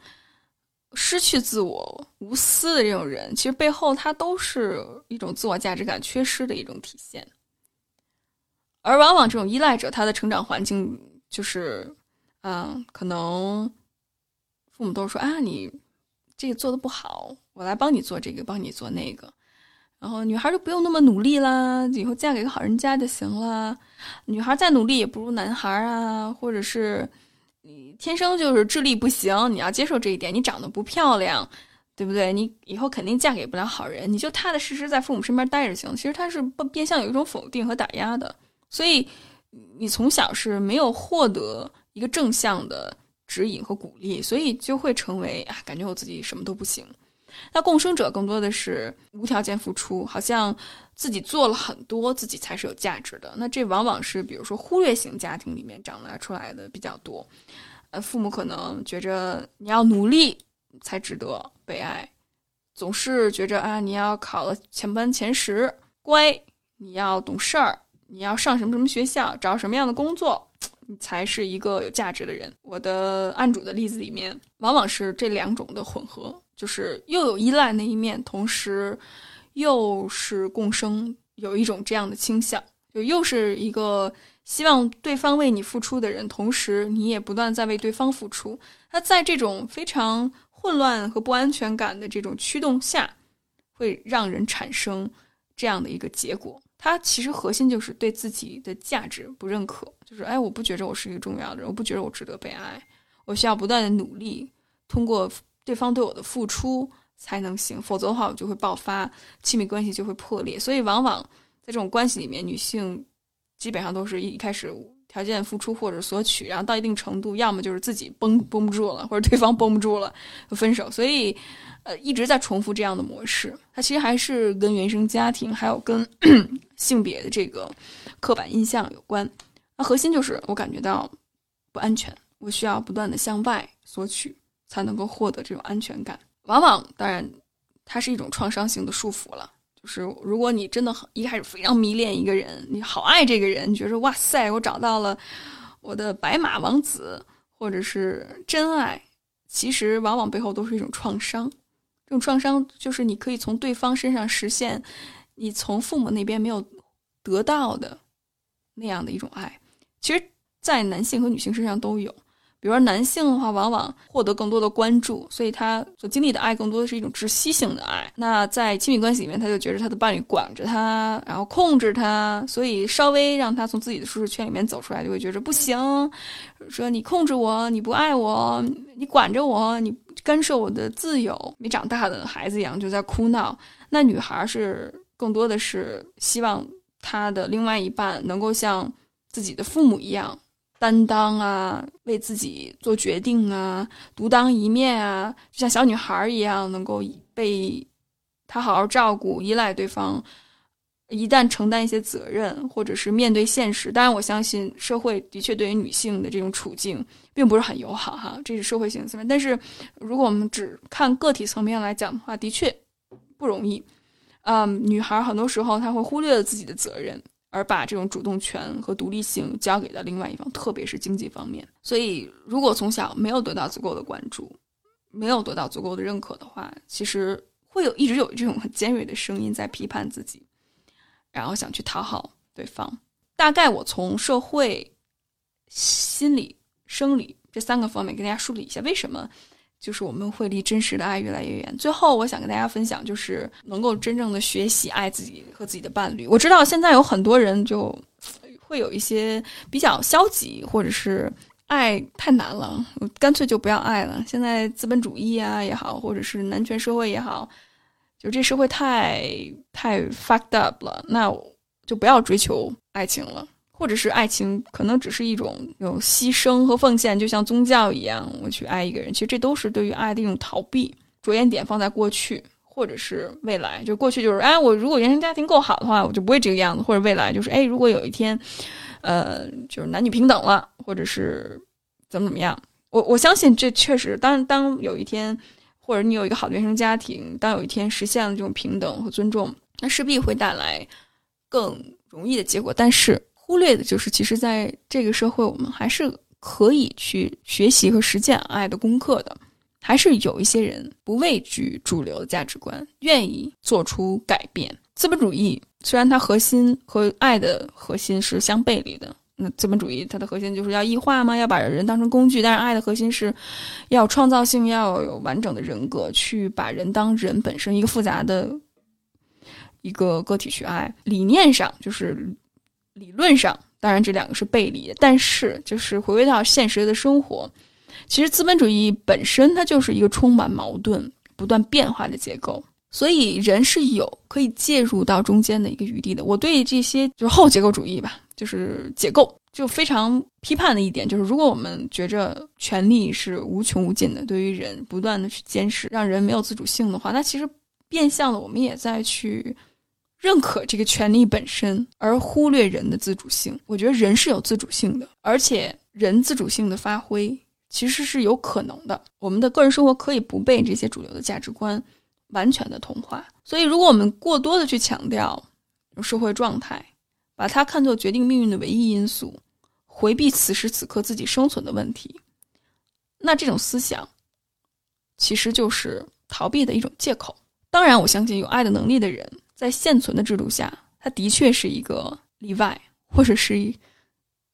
失去自我、无私的这种人，其实背后他都是一种自我价值感缺失的一种体现。而往往这种依赖者，他的成长环境就是，嗯，可能。父母都说啊，你这个做的不好，我来帮你做这个，帮你做那个。然后女孩就不用那么努力啦，以后嫁给个好人家就行了。女孩再努力也不如男孩啊，或者是你天生就是智力不行，你要接受这一点。你长得不漂亮，对不对？你以后肯定嫁给不了好人，你就踏踏实实在父母身边待着行。其实他是变相有一种否定和打压的，所以你从小是没有获得一个正向的。指引和鼓励，所以就会成为啊，感觉我自己什么都不行。那共生者更多的是无条件付出，好像自己做了很多，自己才是有价值的。那这往往是比如说忽略型家庭里面长大出来的比较多。呃，父母可能觉着你要努力才值得被爱，总是觉着啊，你要考了前班前十，乖，你要懂事儿，你要上什么什么学校，找什么样的工作。你才是一个有价值的人。我的案主的例子里面，往往是这两种的混合，就是又有依赖那一面，同时又是共生，有一种这样的倾向，就又是一个希望对方为你付出的人，同时你也不断在为对方付出。那在这种非常混乱和不安全感的这种驱动下，会让人产生这样的一个结果。它其实核心就是对自己的价值不认可，就是哎，我不觉着我是一个重要的人，我不觉得我值得被爱，我需要不断的努力，通过对方对我的付出才能行，否则的话我就会爆发，亲密关系就会破裂。所以往往在这种关系里面，女性基本上都是一开始条件付出或者索取，然后到一定程度，要么就是自己绷绷不住了，或者对方绷不住了分手。所以。呃，一直在重复这样的模式，它其实还是跟原生家庭，还有跟 性别的这个刻板印象有关。那核心就是我感觉到不安全，我需要不断的向外索取，才能够获得这种安全感。往往，当然，它是一种创伤性的束缚了。就是如果你真的很一开始非常迷恋一个人，你好爱这个人，你觉得哇塞，我找到了我的白马王子，或者是真爱，其实往往背后都是一种创伤。这种创伤就是你可以从对方身上实现，你从父母那边没有得到的那样的一种爱。其实，在男性和女性身上都有。比如说，男性的话，往往获得更多的关注，所以他所经历的爱更多的是一种窒息性的爱。那在亲密关系里面，他就觉得他的伴侣管着他，然后控制他，所以稍微让他从自己的舒适圈里面走出来，就会觉着不行，说你控制我，你不爱我，你管着我，你干涉我的自由。没长大的孩子一样就在哭闹。那女孩是更多的是希望她的另外一半能够像自己的父母一样。担当啊，为自己做决定啊，独当一面啊，就像小女孩一样，能够被他好好照顾，依赖对方。一旦承担一些责任，或者是面对现实，当然我相信社会的确对于女性的这种处境并不是很友好哈，这是社会性层面。但是如果我们只看个体层面来讲的话，的确不容易。嗯，女孩很多时候她会忽略了自己的责任。而把这种主动权和独立性交给了另外一方，特别是经济方面。所以，如果从小没有得到足够的关注，没有得到足够的认可的话，其实会有一直有这种很尖锐的声音在批判自己，然后想去讨好对方。大概我从社会、心理、生理这三个方面跟大家梳理一下，为什么就是我们会离真实的爱越来越远。最后，我想跟大家分享，就是能够真正的学习爱自己和自己的伴侣。我知道现在有很多人就会有一些比较消极，或者是爱太难了，干脆就不要爱了。现在资本主义啊也好，或者是男权社会也好，就这社会太太 fucked up 了，那就不要追求爱情了。或者是爱情，可能只是一种有牺牲和奉献，就像宗教一样，我去爱一个人。其实这都是对于爱的一种逃避。着眼点放在过去，或者是未来。就过去就是，哎，我如果原生家庭够好的话，我就不会这个样子。或者未来就是，哎，如果有一天，呃，就是男女平等了，或者是怎么怎么样，我我相信这确实，当当有一天，或者你有一个好的原生家庭，当有一天实现了这种平等和尊重，那势必会带来更容易的结果。但是。忽略的就是，其实在这个社会，我们还是可以去学习和实践爱的功课的。还是有一些人不畏惧主流的价值观，愿意做出改变。资本主义虽然它核心和爱的核心是相背离的，那资本主义它的核心就是要异化吗？要把人当成工具？但是爱的核心是要创造性，要有完整的人格，去把人当人本身一个复杂的一个个体去爱。理念上就是。理论上，当然这两个是背离的，但是就是回归到现实的生活，其实资本主义本身它就是一个充满矛盾、不断变化的结构，所以人是有可以介入到中间的一个余地的。我对这些就是后结构主义吧，就是结构就非常批判的一点，就是如果我们觉着权力是无穷无尽的，对于人不断的去监视，让人没有自主性的话，那其实变相的我们也在去。认可这个权利本身，而忽略人的自主性。我觉得人是有自主性的，而且人自主性的发挥其实是有可能的。我们的个人生活可以不被这些主流的价值观完全的同化。所以，如果我们过多的去强调社会状态，把它看作决定命运的唯一因素，回避此时此刻自己生存的问题，那这种思想其实就是逃避的一种借口。当然，我相信有爱的能力的人。在现存的制度下，它的确是一个例外，或者是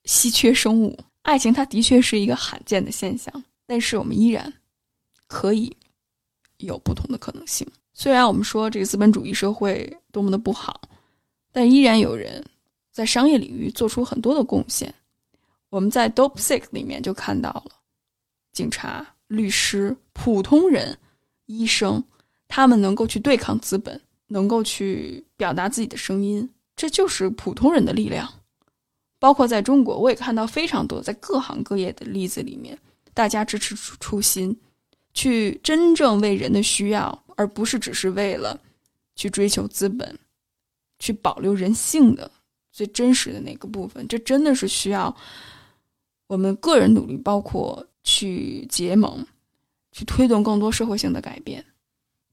稀缺生物。爱情它的确是一个罕见的现象，但是我们依然可以有不同的可能性。虽然我们说这个资本主义社会多么的不好，但依然有人在商业领域做出很多的贡献。我们在《Dope Sick》里面就看到了警察、律师、普通人、医生，他们能够去对抗资本。能够去表达自己的声音，这就是普通人的力量。包括在中国，我也看到非常多在各行各业的例子里面，大家支持初心，去真正为人的需要，而不是只是为了去追求资本，去保留人性的最真实的那个部分。这真的是需要我们个人努力，包括去结盟，去推动更多社会性的改变。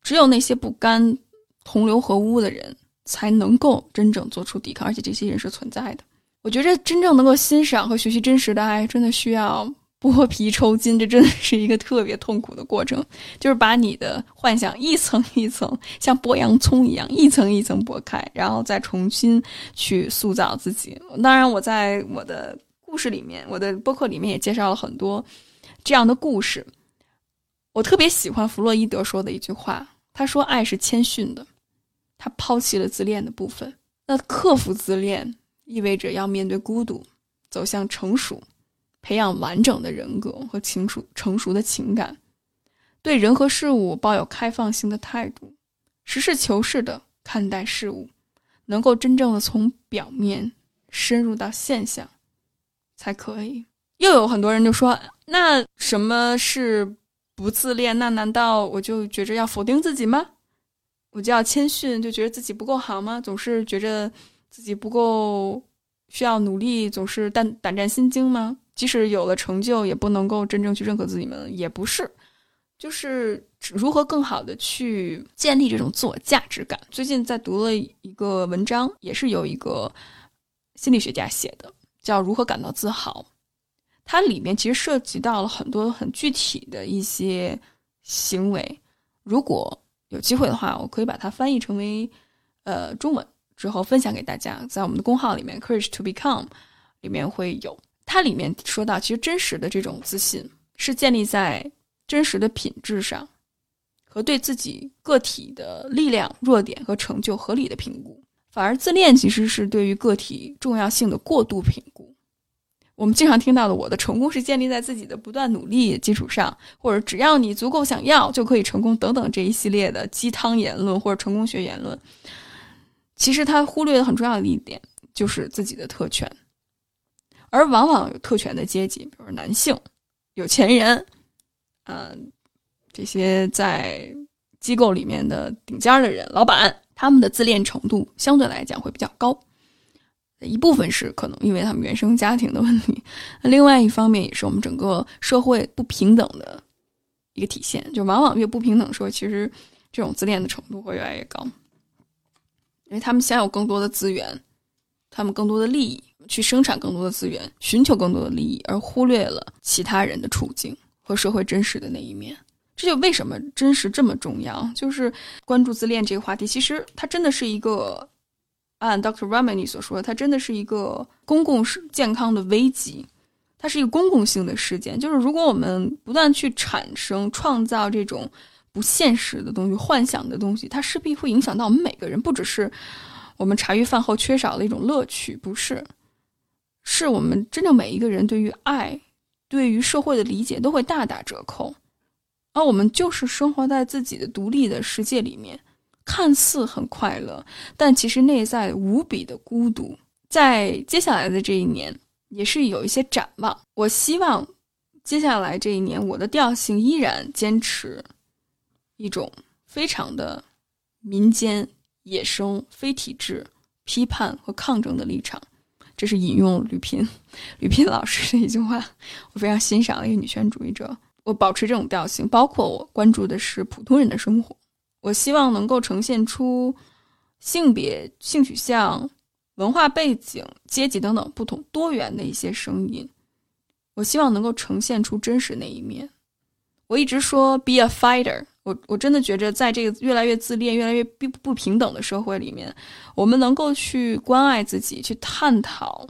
只有那些不甘。同流合污的人才能够真正做出抵抗，而且这些人是存在的。我觉着真正能够欣赏和学习真实的爱，真的需要剥皮抽筋，这真的是一个特别痛苦的过程。就是把你的幻想一层一层，像剥洋葱一样，一层一层剥开，然后再重新去塑造自己。当然，我在我的故事里面，我的播客里面也介绍了很多这样的故事。我特别喜欢弗洛伊德说的一句话，他说：“爱是谦逊的。”他抛弃了自恋的部分，那克服自恋意味着要面对孤独，走向成熟，培养完整的人格和情熟成熟的情感，对人和事物抱有开放性的态度，实事求是的看待事物，能够真正的从表面深入到现象，才可以。又有很多人就说，那什么是不自恋？那难道我就觉着要否定自己吗？我就要谦逊，就觉得自己不够好吗？总是觉着自己不够需要努力，总是胆胆战心惊吗？即使有了成就，也不能够真正去认可自己吗？也不是，就是如何更好的去建立这种自我价值感。最近在读了一个文章，也是有一个心理学家写的，叫《如何感到自豪》。它里面其实涉及到了很多很具体的一些行为，如果。有机会的话，我可以把它翻译成为呃中文之后分享给大家，在我们的公号里面，Courage to Become 里面会有。它里面说到，其实真实的这种自信是建立在真实的品质上，和对自己个体的力量、弱点和成就合理的评估。反而自恋其实是对于个体重要性的过度评估。我们经常听到的“我的成功是建立在自己的不断努力基础上”，或者“只要你足够想要就可以成功”等等这一系列的鸡汤言论或者成功学言论，其实他忽略了很重要的一点，就是自己的特权。而往往有特权的阶级，比如男性、有钱人，嗯，这些在机构里面的顶尖的人、老板，他们的自恋程度相对来讲会比较高。一部分是可能因为他们原生家庭的问题，那另外一方面也是我们整个社会不平等的一个体现。就往往越不平等说，其实这种自恋的程度会越来越高，因为他们享有更多的资源，他们更多的利益，去生产更多的资源，寻求更多的利益，而忽略了其他人的处境和社会真实的那一面。这就为什么真实这么重要，就是关注自恋这个话题，其实它真的是一个。按 Dr. Ramani 所说，它真的是一个公共是健康的危机，它是一个公共性的事件。就是如果我们不断去产生、创造这种不现实的东西、幻想的东西，它势必会影响到我们每个人。不只是我们茶余饭后缺少的一种乐趣，不是，是我们真正每一个人对于爱、对于社会的理解都会大打折扣。而我们就是生活在自己的独立的世界里面。看似很快乐，但其实内在无比的孤独。在接下来的这一年，也是有一些展望。我希望接下来这一年，我的调性依然坚持一种非常的民间、野生、非体制、批判和抗争的立场。这是引用吕萍、吕萍老师的一句话，我非常欣赏一个女权主义者。我保持这种调性，包括我关注的是普通人的生活。我希望能够呈现出性别、性取向、文化背景、阶级等等不同多元的一些声音。我希望能够呈现出真实那一面。我一直说 “be a fighter”，我我真的觉着，在这个越来越自恋、越来越不不平等的社会里面，我们能够去关爱自己，去探讨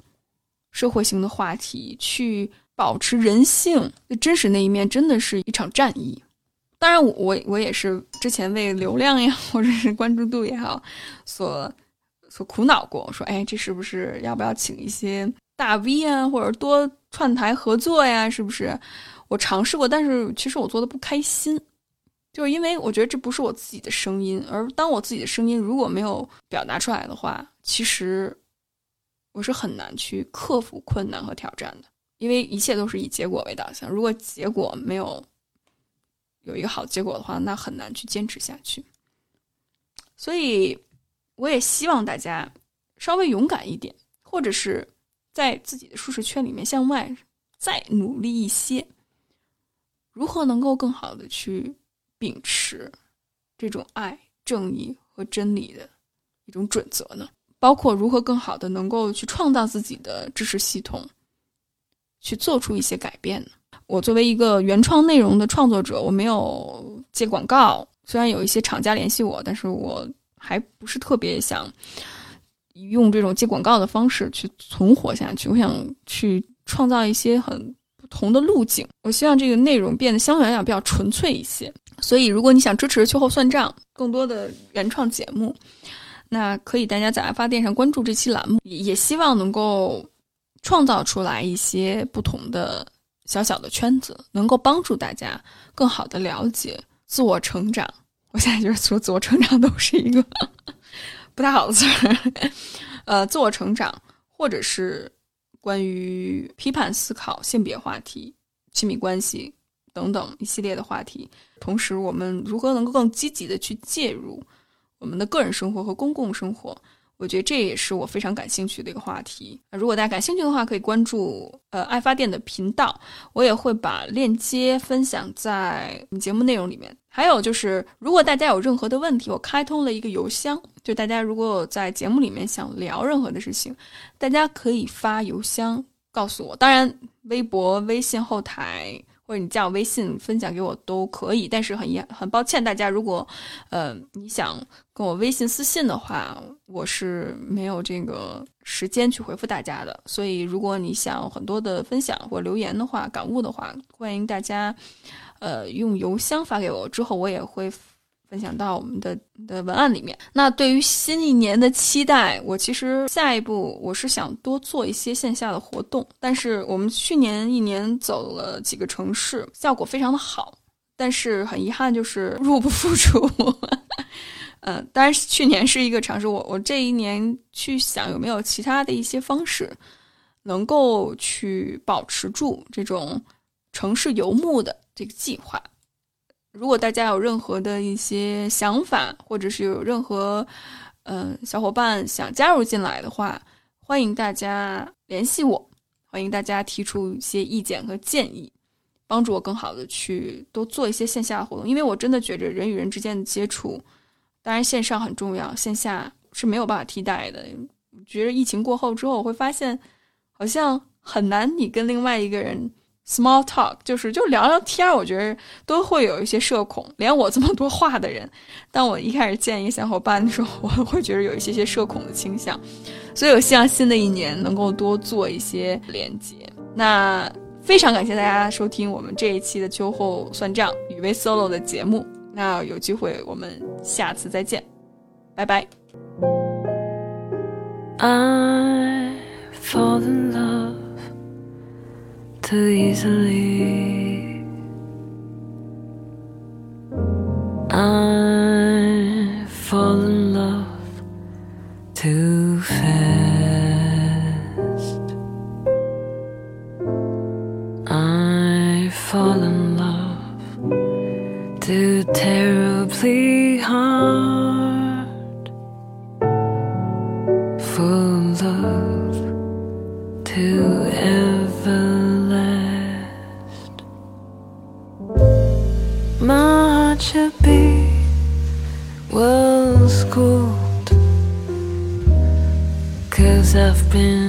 社会性的话题，去保持人性真实那一面，真的是一场战役。当然，我我也是之前为流量呀，或者是关注度也好，所所苦恼过。我说，哎，这是不是要不要请一些大 V 啊，或者多串台合作呀？是不是？我尝试过，但是其实我做的不开心，就是因为我觉得这不是我自己的声音。而当我自己的声音如果没有表达出来的话，其实我是很难去克服困难和挑战的，因为一切都是以结果为导向。如果结果没有，有一个好结果的话，那很难去坚持下去。所以，我也希望大家稍微勇敢一点，或者是在自己的舒适圈里面向外再努力一些。如何能够更好的去秉持这种爱、正义和真理的一种准则呢？包括如何更好的能够去创造自己的知识系统，去做出一些改变呢？我作为一个原创内容的创作者，我没有接广告。虽然有一些厂家联系我，但是我还不是特别想用这种接广告的方式去存活下去。我想去创造一些很不同的路径。我希望这个内容变得相对来讲比较纯粹一些。所以，如果你想支持秋后算账更多的原创节目，那可以大家在爱发电上关注这期栏目，也希望能够创造出来一些不同的。小小的圈子能够帮助大家更好的了解自我成长。我现在觉得说自我成长都是一个 不太好的词儿。呃，自我成长，或者是关于批判思考、性别话题、亲密关系等等一系列的话题。同时，我们如何能够更积极的去介入我们的个人生活和公共生活？我觉得这也是我非常感兴趣的一个话题。如果大家感兴趣的话，可以关注呃爱发电的频道，我也会把链接分享在节目内容里面。还有就是，如果大家有任何的问题，我开通了一个邮箱，就大家如果在节目里面想聊任何的事情，大家可以发邮箱告诉我。当然，微博、微信后台或者你加我微信分享给我都可以。但是很遗憾很抱歉，大家如果呃你想跟我微信私信的话，我是没有这个时间去回复大家的。所以如果你想很多的分享或留言的话、感悟的话，欢迎大家呃用邮箱发给我，之后我也会。分享到我们的的文案里面。那对于新一年的期待，我其实下一步我是想多做一些线下的活动。但是我们去年一年走了几个城市，效果非常的好，但是很遗憾就是入不敷出。嗯，当然去年是一个尝试，我我这一年去想有没有其他的一些方式，能够去保持住这种城市游牧的这个计划。如果大家有任何的一些想法，或者是有任何嗯小伙伴想加入进来的话，欢迎大家联系我，欢迎大家提出一些意见和建议，帮助我更好的去多做一些线下活动。因为我真的觉着人与人之间的接触，当然线上很重要，线下是没有办法替代的。觉得疫情过后之后，我会发现好像很难你跟另外一个人。Small talk 就是就聊聊天儿，我觉得都会有一些社恐。连我这么多话的人，当我一开始见一个小伙伴的时候，我会觉得有一些些社恐的倾向。所以我希望新的一年能够多做一些连接。那非常感谢大家收听我们这一期的秋后算账雨薇 solo 的节目。那有机会我们下次再见，拜拜。I fall in love. Too easily. I fall in love too fast. I fall in love too terribly been